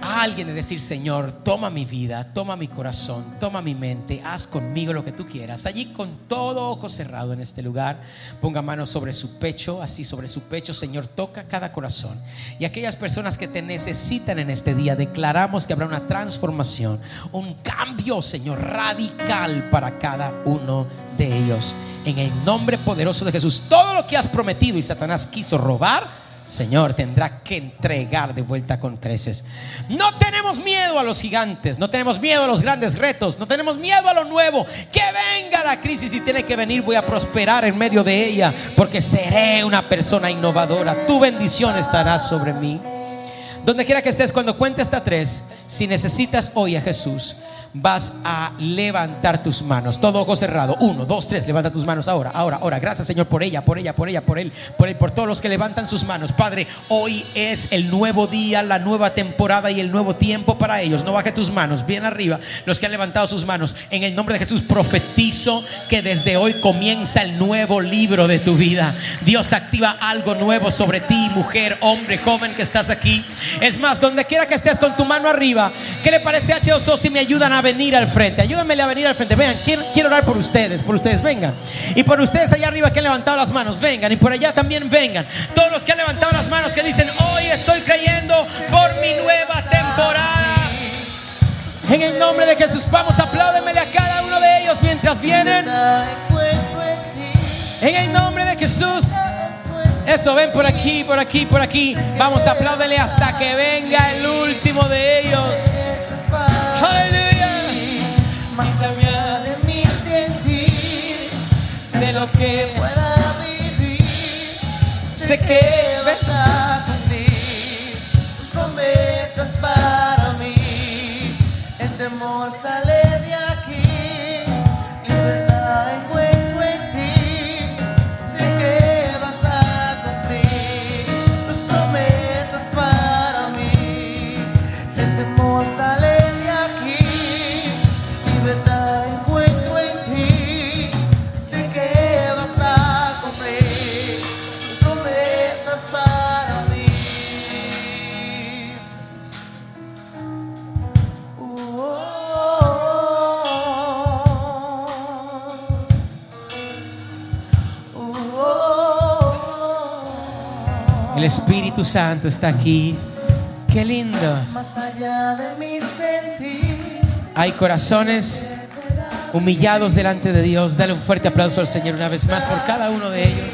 Alguien de decir, Señor, toma mi vida, toma mi corazón, toma mi mente, haz conmigo lo que tú quieras. Allí con todo ojo cerrado en este lugar, ponga manos sobre su pecho, así sobre su pecho, Señor, toca cada corazón. Y aquellas personas que te necesitan en este día, declaramos que habrá una transformación, un cambio, Señor, radical para cada uno de ellos. En el nombre poderoso de Jesús, todo lo que has prometido y Satanás quiso robar, Señor, tendrá que entregar de vuelta con creces. No tenemos miedo a los gigantes, no tenemos miedo a los grandes retos, no tenemos miedo a lo nuevo. Que venga la crisis y tiene que venir, voy a prosperar en medio de ella, porque seré una persona innovadora. Tu bendición estará sobre mí. Donde quiera que estés, cuando cuente hasta tres, si necesitas hoy a Jesús, vas a levantar tus manos. Todo ojo cerrado. Uno, dos, tres. Levanta tus manos ahora, ahora, ahora. Gracias, Señor, por ella, por ella, por ella, por él, por él, por todos los que levantan sus manos. Padre, hoy es el nuevo día, la nueva temporada y el nuevo tiempo para ellos. No baje tus manos, bien arriba. Los que han levantado sus manos. En el nombre de Jesús, profetizo que desde hoy comienza el nuevo libro de tu vida. Dios activa algo nuevo sobre ti, mujer, hombre, joven que estás aquí. Es más, donde quiera que estés con tu mano arriba, ¿qué le parece a H.O.S.O. si me ayudan a venir al frente. Ayúdenme a venir al frente. Vean, quiero, orar por ustedes, por ustedes, vengan. Y por ustedes allá arriba que han levantado las manos, vengan. Y por allá también vengan. Todos los que han levantado las manos que dicen, hoy estoy creyendo por mi nueva temporada. En el nombre de Jesús, vamos, apláudemele a cada uno de ellos mientras vienen. En el nombre de Jesús. Eso, ven por aquí, por aquí, por aquí. Vamos, apláudele hasta que venga el último de ellos. Aleluya. Más allá de mi sentir, de lo que pueda vivir, sé que vas Espíritu Santo está aquí. Qué lindo. Hay corazones humillados delante de Dios. Dale un fuerte aplauso al Señor una vez más por cada uno de ellos.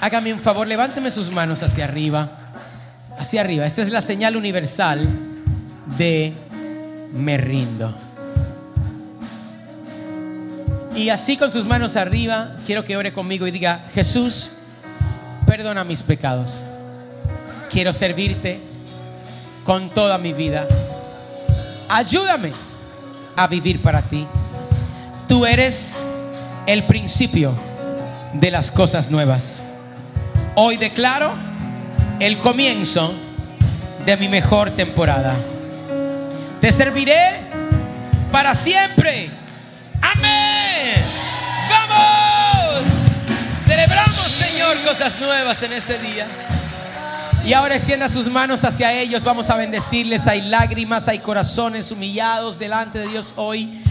Hágame un favor, levánteme sus manos hacia arriba. Hacia arriba. Esta es la señal universal de me rindo. Y así con sus manos arriba, quiero que ore conmigo y diga, Jesús, perdona mis pecados. Quiero servirte con toda mi vida. Ayúdame a vivir para ti. Tú eres el principio de las cosas nuevas. Hoy declaro el comienzo de mi mejor temporada. Te serviré para siempre. Amén. Vamos. Celebramos, Señor, cosas nuevas en este día. Y ahora extienda sus manos hacia ellos. Vamos a bendecirles. Hay lágrimas, hay corazones humillados delante de Dios hoy.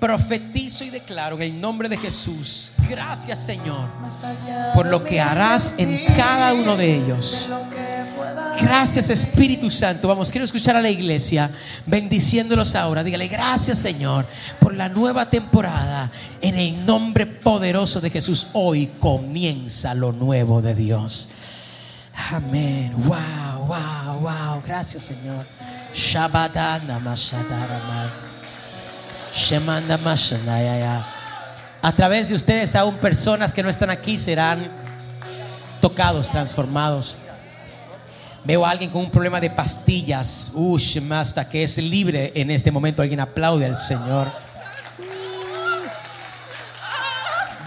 Profetizo y declaro en el nombre de Jesús. Gracias, Señor, por lo que harás en cada uno de ellos. Gracias Espíritu Santo. Vamos, quiero escuchar a la iglesia bendiciéndolos ahora. Dígale gracias Señor por la nueva temporada. En el nombre poderoso de Jesús, hoy comienza lo nuevo de Dios. Amén. Wow, wow, wow. Gracias Señor. Shabbatana. A través de ustedes aún personas que no están aquí serán tocados, transformados. Veo a alguien con un problema de pastillas. Ush, hasta que es libre en este momento. Alguien aplaude al Señor.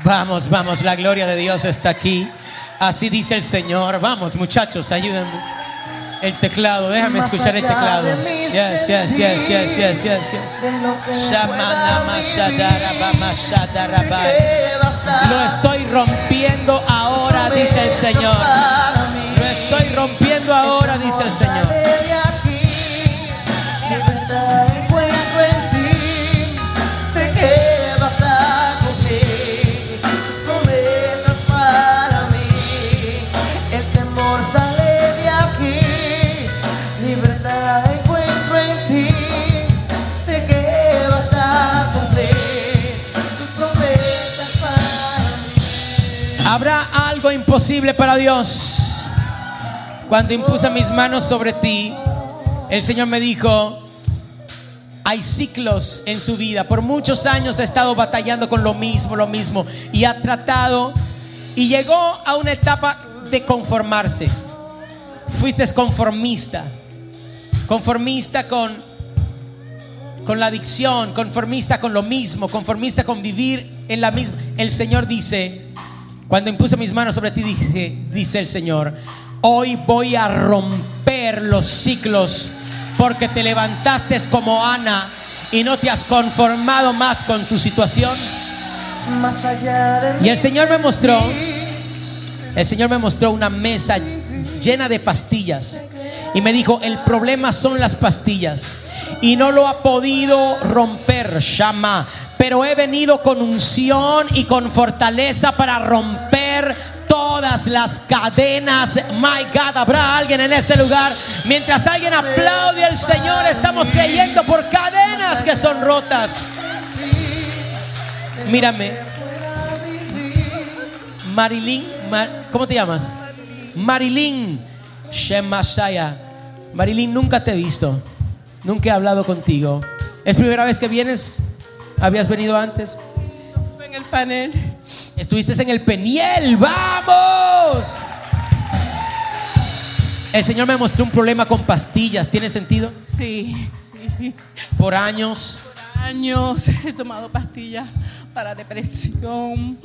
Vamos, vamos, la gloria de Dios está aquí. Así dice el Señor. Vamos, muchachos, ayúdenme. El teclado, déjame escuchar el teclado. Yes, yes, yes, yes, yes, yes, yes. lo estoy rompiendo ahora, dice el Señor. Lo estoy rompiendo ahora, dice el Señor. Para Dios? Cuando impuse mis manos sobre ti, el Señor me dijo, hay ciclos en su vida. Por muchos años ha estado batallando con lo mismo, lo mismo. Y ha tratado y llegó a una etapa de conformarse. Fuiste conformista. Conformista con, con la adicción, conformista con lo mismo, conformista con vivir en la misma. El Señor dice, cuando impuse mis manos sobre ti, dije, dice el Señor, hoy voy a romper los ciclos porque te levantaste como Ana y no te has conformado más con tu situación. Más allá de Y el Señor me mostró, el Señor me mostró una mesa llena de pastillas y me dijo, el problema son las pastillas y no lo ha podido romper, Shama, pero he venido con unción y con fortaleza para romper todas las cadenas. My God, habrá alguien en este lugar. Mientras alguien aplaude al Señor, estamos creyendo por cadenas que son rotas. Mírame, Marilyn, Mar- ¿cómo te llamas? Marilyn Shemashaya. Marilyn, nunca te he visto, nunca he hablado contigo. ¿Es primera vez que vienes? ¿Habías venido antes? en el panel. Estuviste en el Peniel, vamos. El Señor me mostró un problema con pastillas, ¿tiene sentido? Sí, sí. Por años. Años he tomado pastillas para depresión,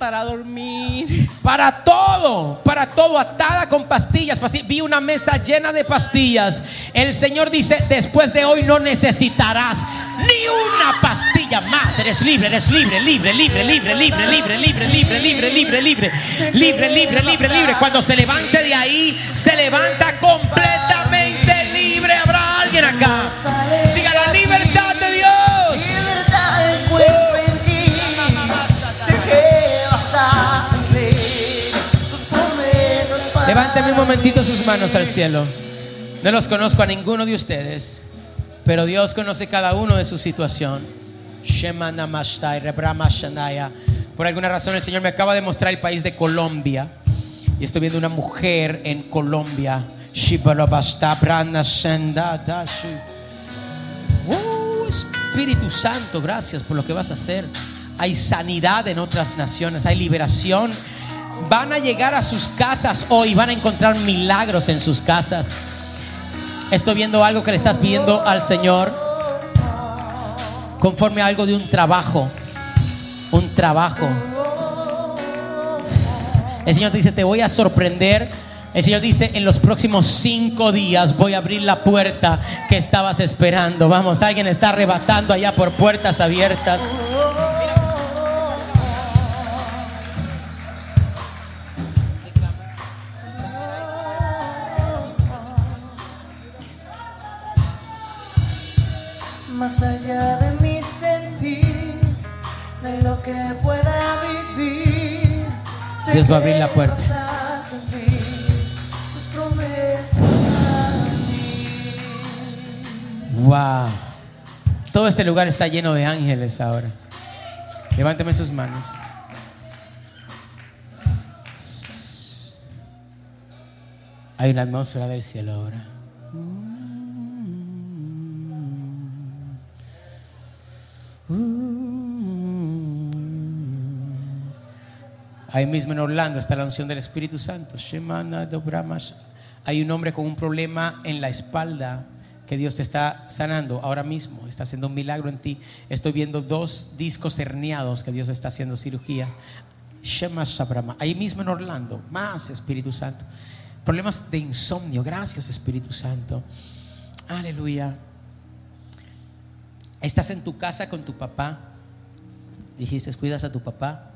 para dormir. Para todo, para todo, atada con pastillas. Pasti- Vi una mesa llena de pastillas. El Señor dice, después de hoy no necesitarás ni una pastilla más. Eres libre, eres libre, libre, libre, libre, libre, libre, libre, libre, libre, libre, libre, libre, libre, libre, libre. Cuando se levante de ahí, se levanta completamente libre. Habrá alguien acá. Levánteme un momentito sus manos al cielo. No los conozco a ninguno de ustedes, pero Dios conoce cada uno de su situación. Por alguna razón el Señor me acaba de mostrar el país de Colombia. Y estoy viendo una mujer en Colombia. Uh, Espíritu Santo, gracias por lo que vas a hacer. Hay sanidad en otras naciones, hay liberación. Van a llegar a sus casas hoy, van a encontrar milagros en sus casas. Estoy viendo algo que le estás pidiendo al Señor conforme a algo de un trabajo. Un trabajo. El Señor dice, te voy a sorprender. El Señor dice, en los próximos cinco días voy a abrir la puerta que estabas esperando. Vamos, alguien está arrebatando allá por puertas abiertas. Más allá de mi sentir, de lo que pueda vivir. sé Dios va a abrir la puerta. tus promesas mí. Wow. Todo este lugar está lleno de ángeles ahora. Levánteme sus manos. Hay una atmósfera del cielo ahora. Ahí mismo en Orlando está la unción del Espíritu Santo. Hay un hombre con un problema en la espalda que Dios te está sanando ahora mismo. Está haciendo un milagro en ti. Estoy viendo dos discos herniados que Dios está haciendo cirugía. Ahí mismo en Orlando. Más Espíritu Santo. Problemas de insomnio. Gracias Espíritu Santo. Aleluya. Estás en tu casa con tu papá. Dijiste, cuidas a tu papá.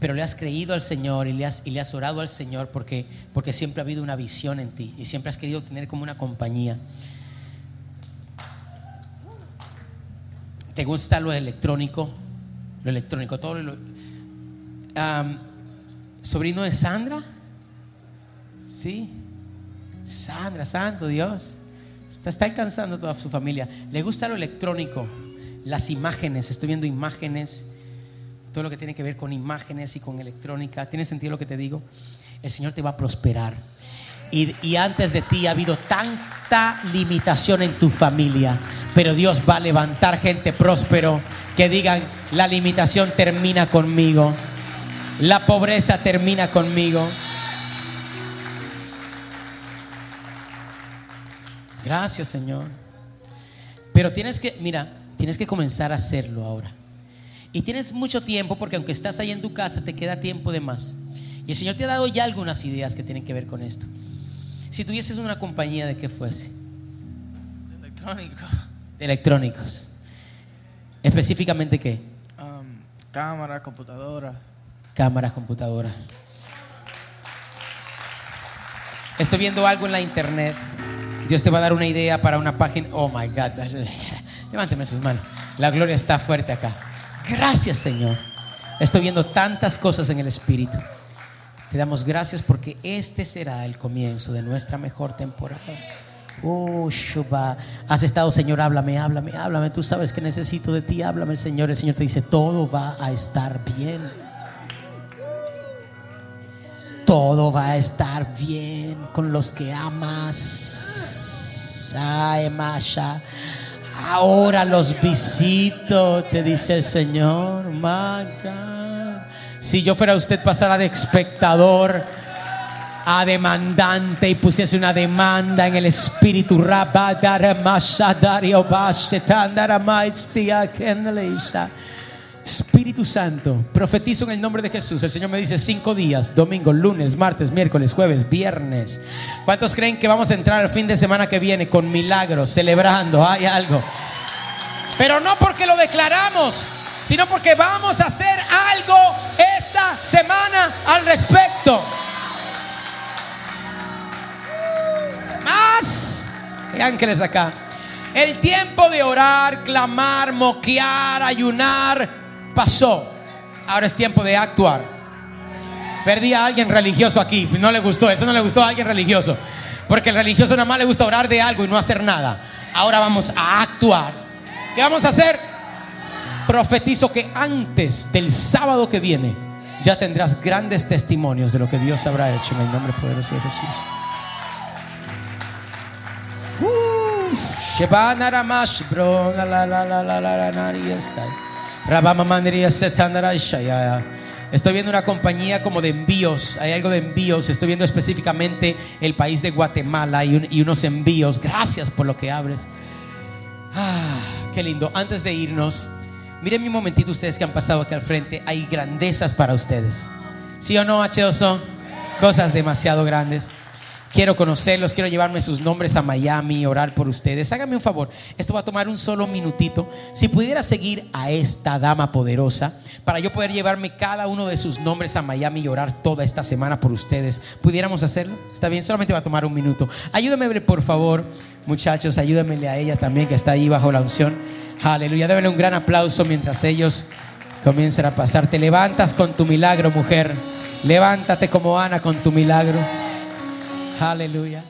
Pero le has creído al Señor y le has, y le has orado al Señor porque, porque siempre ha habido una visión en ti y siempre has querido tener como una compañía. ¿Te gusta lo electrónico? Lo electrónico, todo lo. ¿Sobrino de Sandra? Sí. Sandra, santo Dios. Está, alcanzando toda su familia. Le gusta lo electrónico, las imágenes. Estoy viendo imágenes todo lo que tiene que ver con imágenes y con electrónica. ¿Tiene sentido lo que te digo? El Señor te va a prosperar. Y, y antes de ti ha habido tanta limitación en tu familia, pero Dios va a levantar gente próspero que digan, la limitación termina conmigo, la pobreza termina conmigo. Gracias Señor. Pero tienes que, mira, tienes que comenzar a hacerlo ahora. Y tienes mucho tiempo porque aunque estás ahí en tu casa, te queda tiempo de más. Y el Señor te ha dado ya algunas ideas que tienen que ver con esto. Si tuvieses una compañía de qué fuese, Electrónico. de electrónicos, específicamente qué, Um, cámara, computadora. cámaras, computadoras. Estoy viendo algo en la internet. Dios te va a dar una idea para una página. Oh my God. Levánteme sus manos. La gloria está fuerte acá. Gracias, Señor. Estoy viendo tantas cosas en el Espíritu. Te damos gracias porque este será el comienzo de nuestra mejor temporada. Oh, Shuba. Has estado, Señor, háblame, háblame, háblame. Tú sabes que necesito de ti. Háblame, Señor. El Señor te dice, todo va a estar bien. Todo va a estar bien con los que amas. Masha. Ahora los visito, te dice el Señor. My God. Si yo fuera usted, pasara de espectador a demandante y pusiese una demanda en el espíritu. Espíritu Santo, profetizo en el nombre de Jesús. El Señor me dice cinco días, domingo, lunes, martes, miércoles, jueves, viernes. ¿Cuántos creen que vamos a entrar al fin de semana que viene con milagros, celebrando? Hay algo. Pero no porque lo declaramos, sino porque vamos a hacer algo esta semana al respecto. Más. Hay ángeles acá. El tiempo de orar, clamar, moquear, ayunar pasó. Ahora es tiempo de actuar. Perdí a alguien religioso aquí. No le gustó, eso no le gustó a alguien religioso. Porque el religioso nada más le gusta orar de algo y no hacer nada. Ahora vamos a actuar. ¿Qué vamos a hacer? Profetizo que antes del sábado que viene ya tendrás grandes testimonios de lo que Dios habrá hecho en el nombre poderoso de Jesús. Uh, Estoy viendo una compañía como de envíos, hay algo de envíos, estoy viendo específicamente el país de Guatemala y, un- y unos envíos. Gracias por lo que abres. Ah, qué lindo. Antes de irnos, miren un momentito ustedes que han pasado aquí al frente. Hay grandezas para ustedes. ¿Sí o no, H2O? Cosas demasiado grandes. Quiero conocerlos, quiero llevarme sus nombres a Miami, orar por ustedes. Hágame un favor, esto va a tomar un solo minutito. Si pudiera seguir a esta dama poderosa, para yo poder llevarme cada uno de sus nombres a Miami y orar toda esta semana por ustedes, ¿pudiéramos hacerlo? Está bien, solamente va a tomar un minuto. Ayúdame, por favor, muchachos, ayúdamenle a ella también que está ahí bajo la unción. Aleluya, débenle un gran aplauso mientras ellos comiencen a pasar. Te levantas con tu milagro, mujer. Levántate como Ana con tu milagro. Aleluya.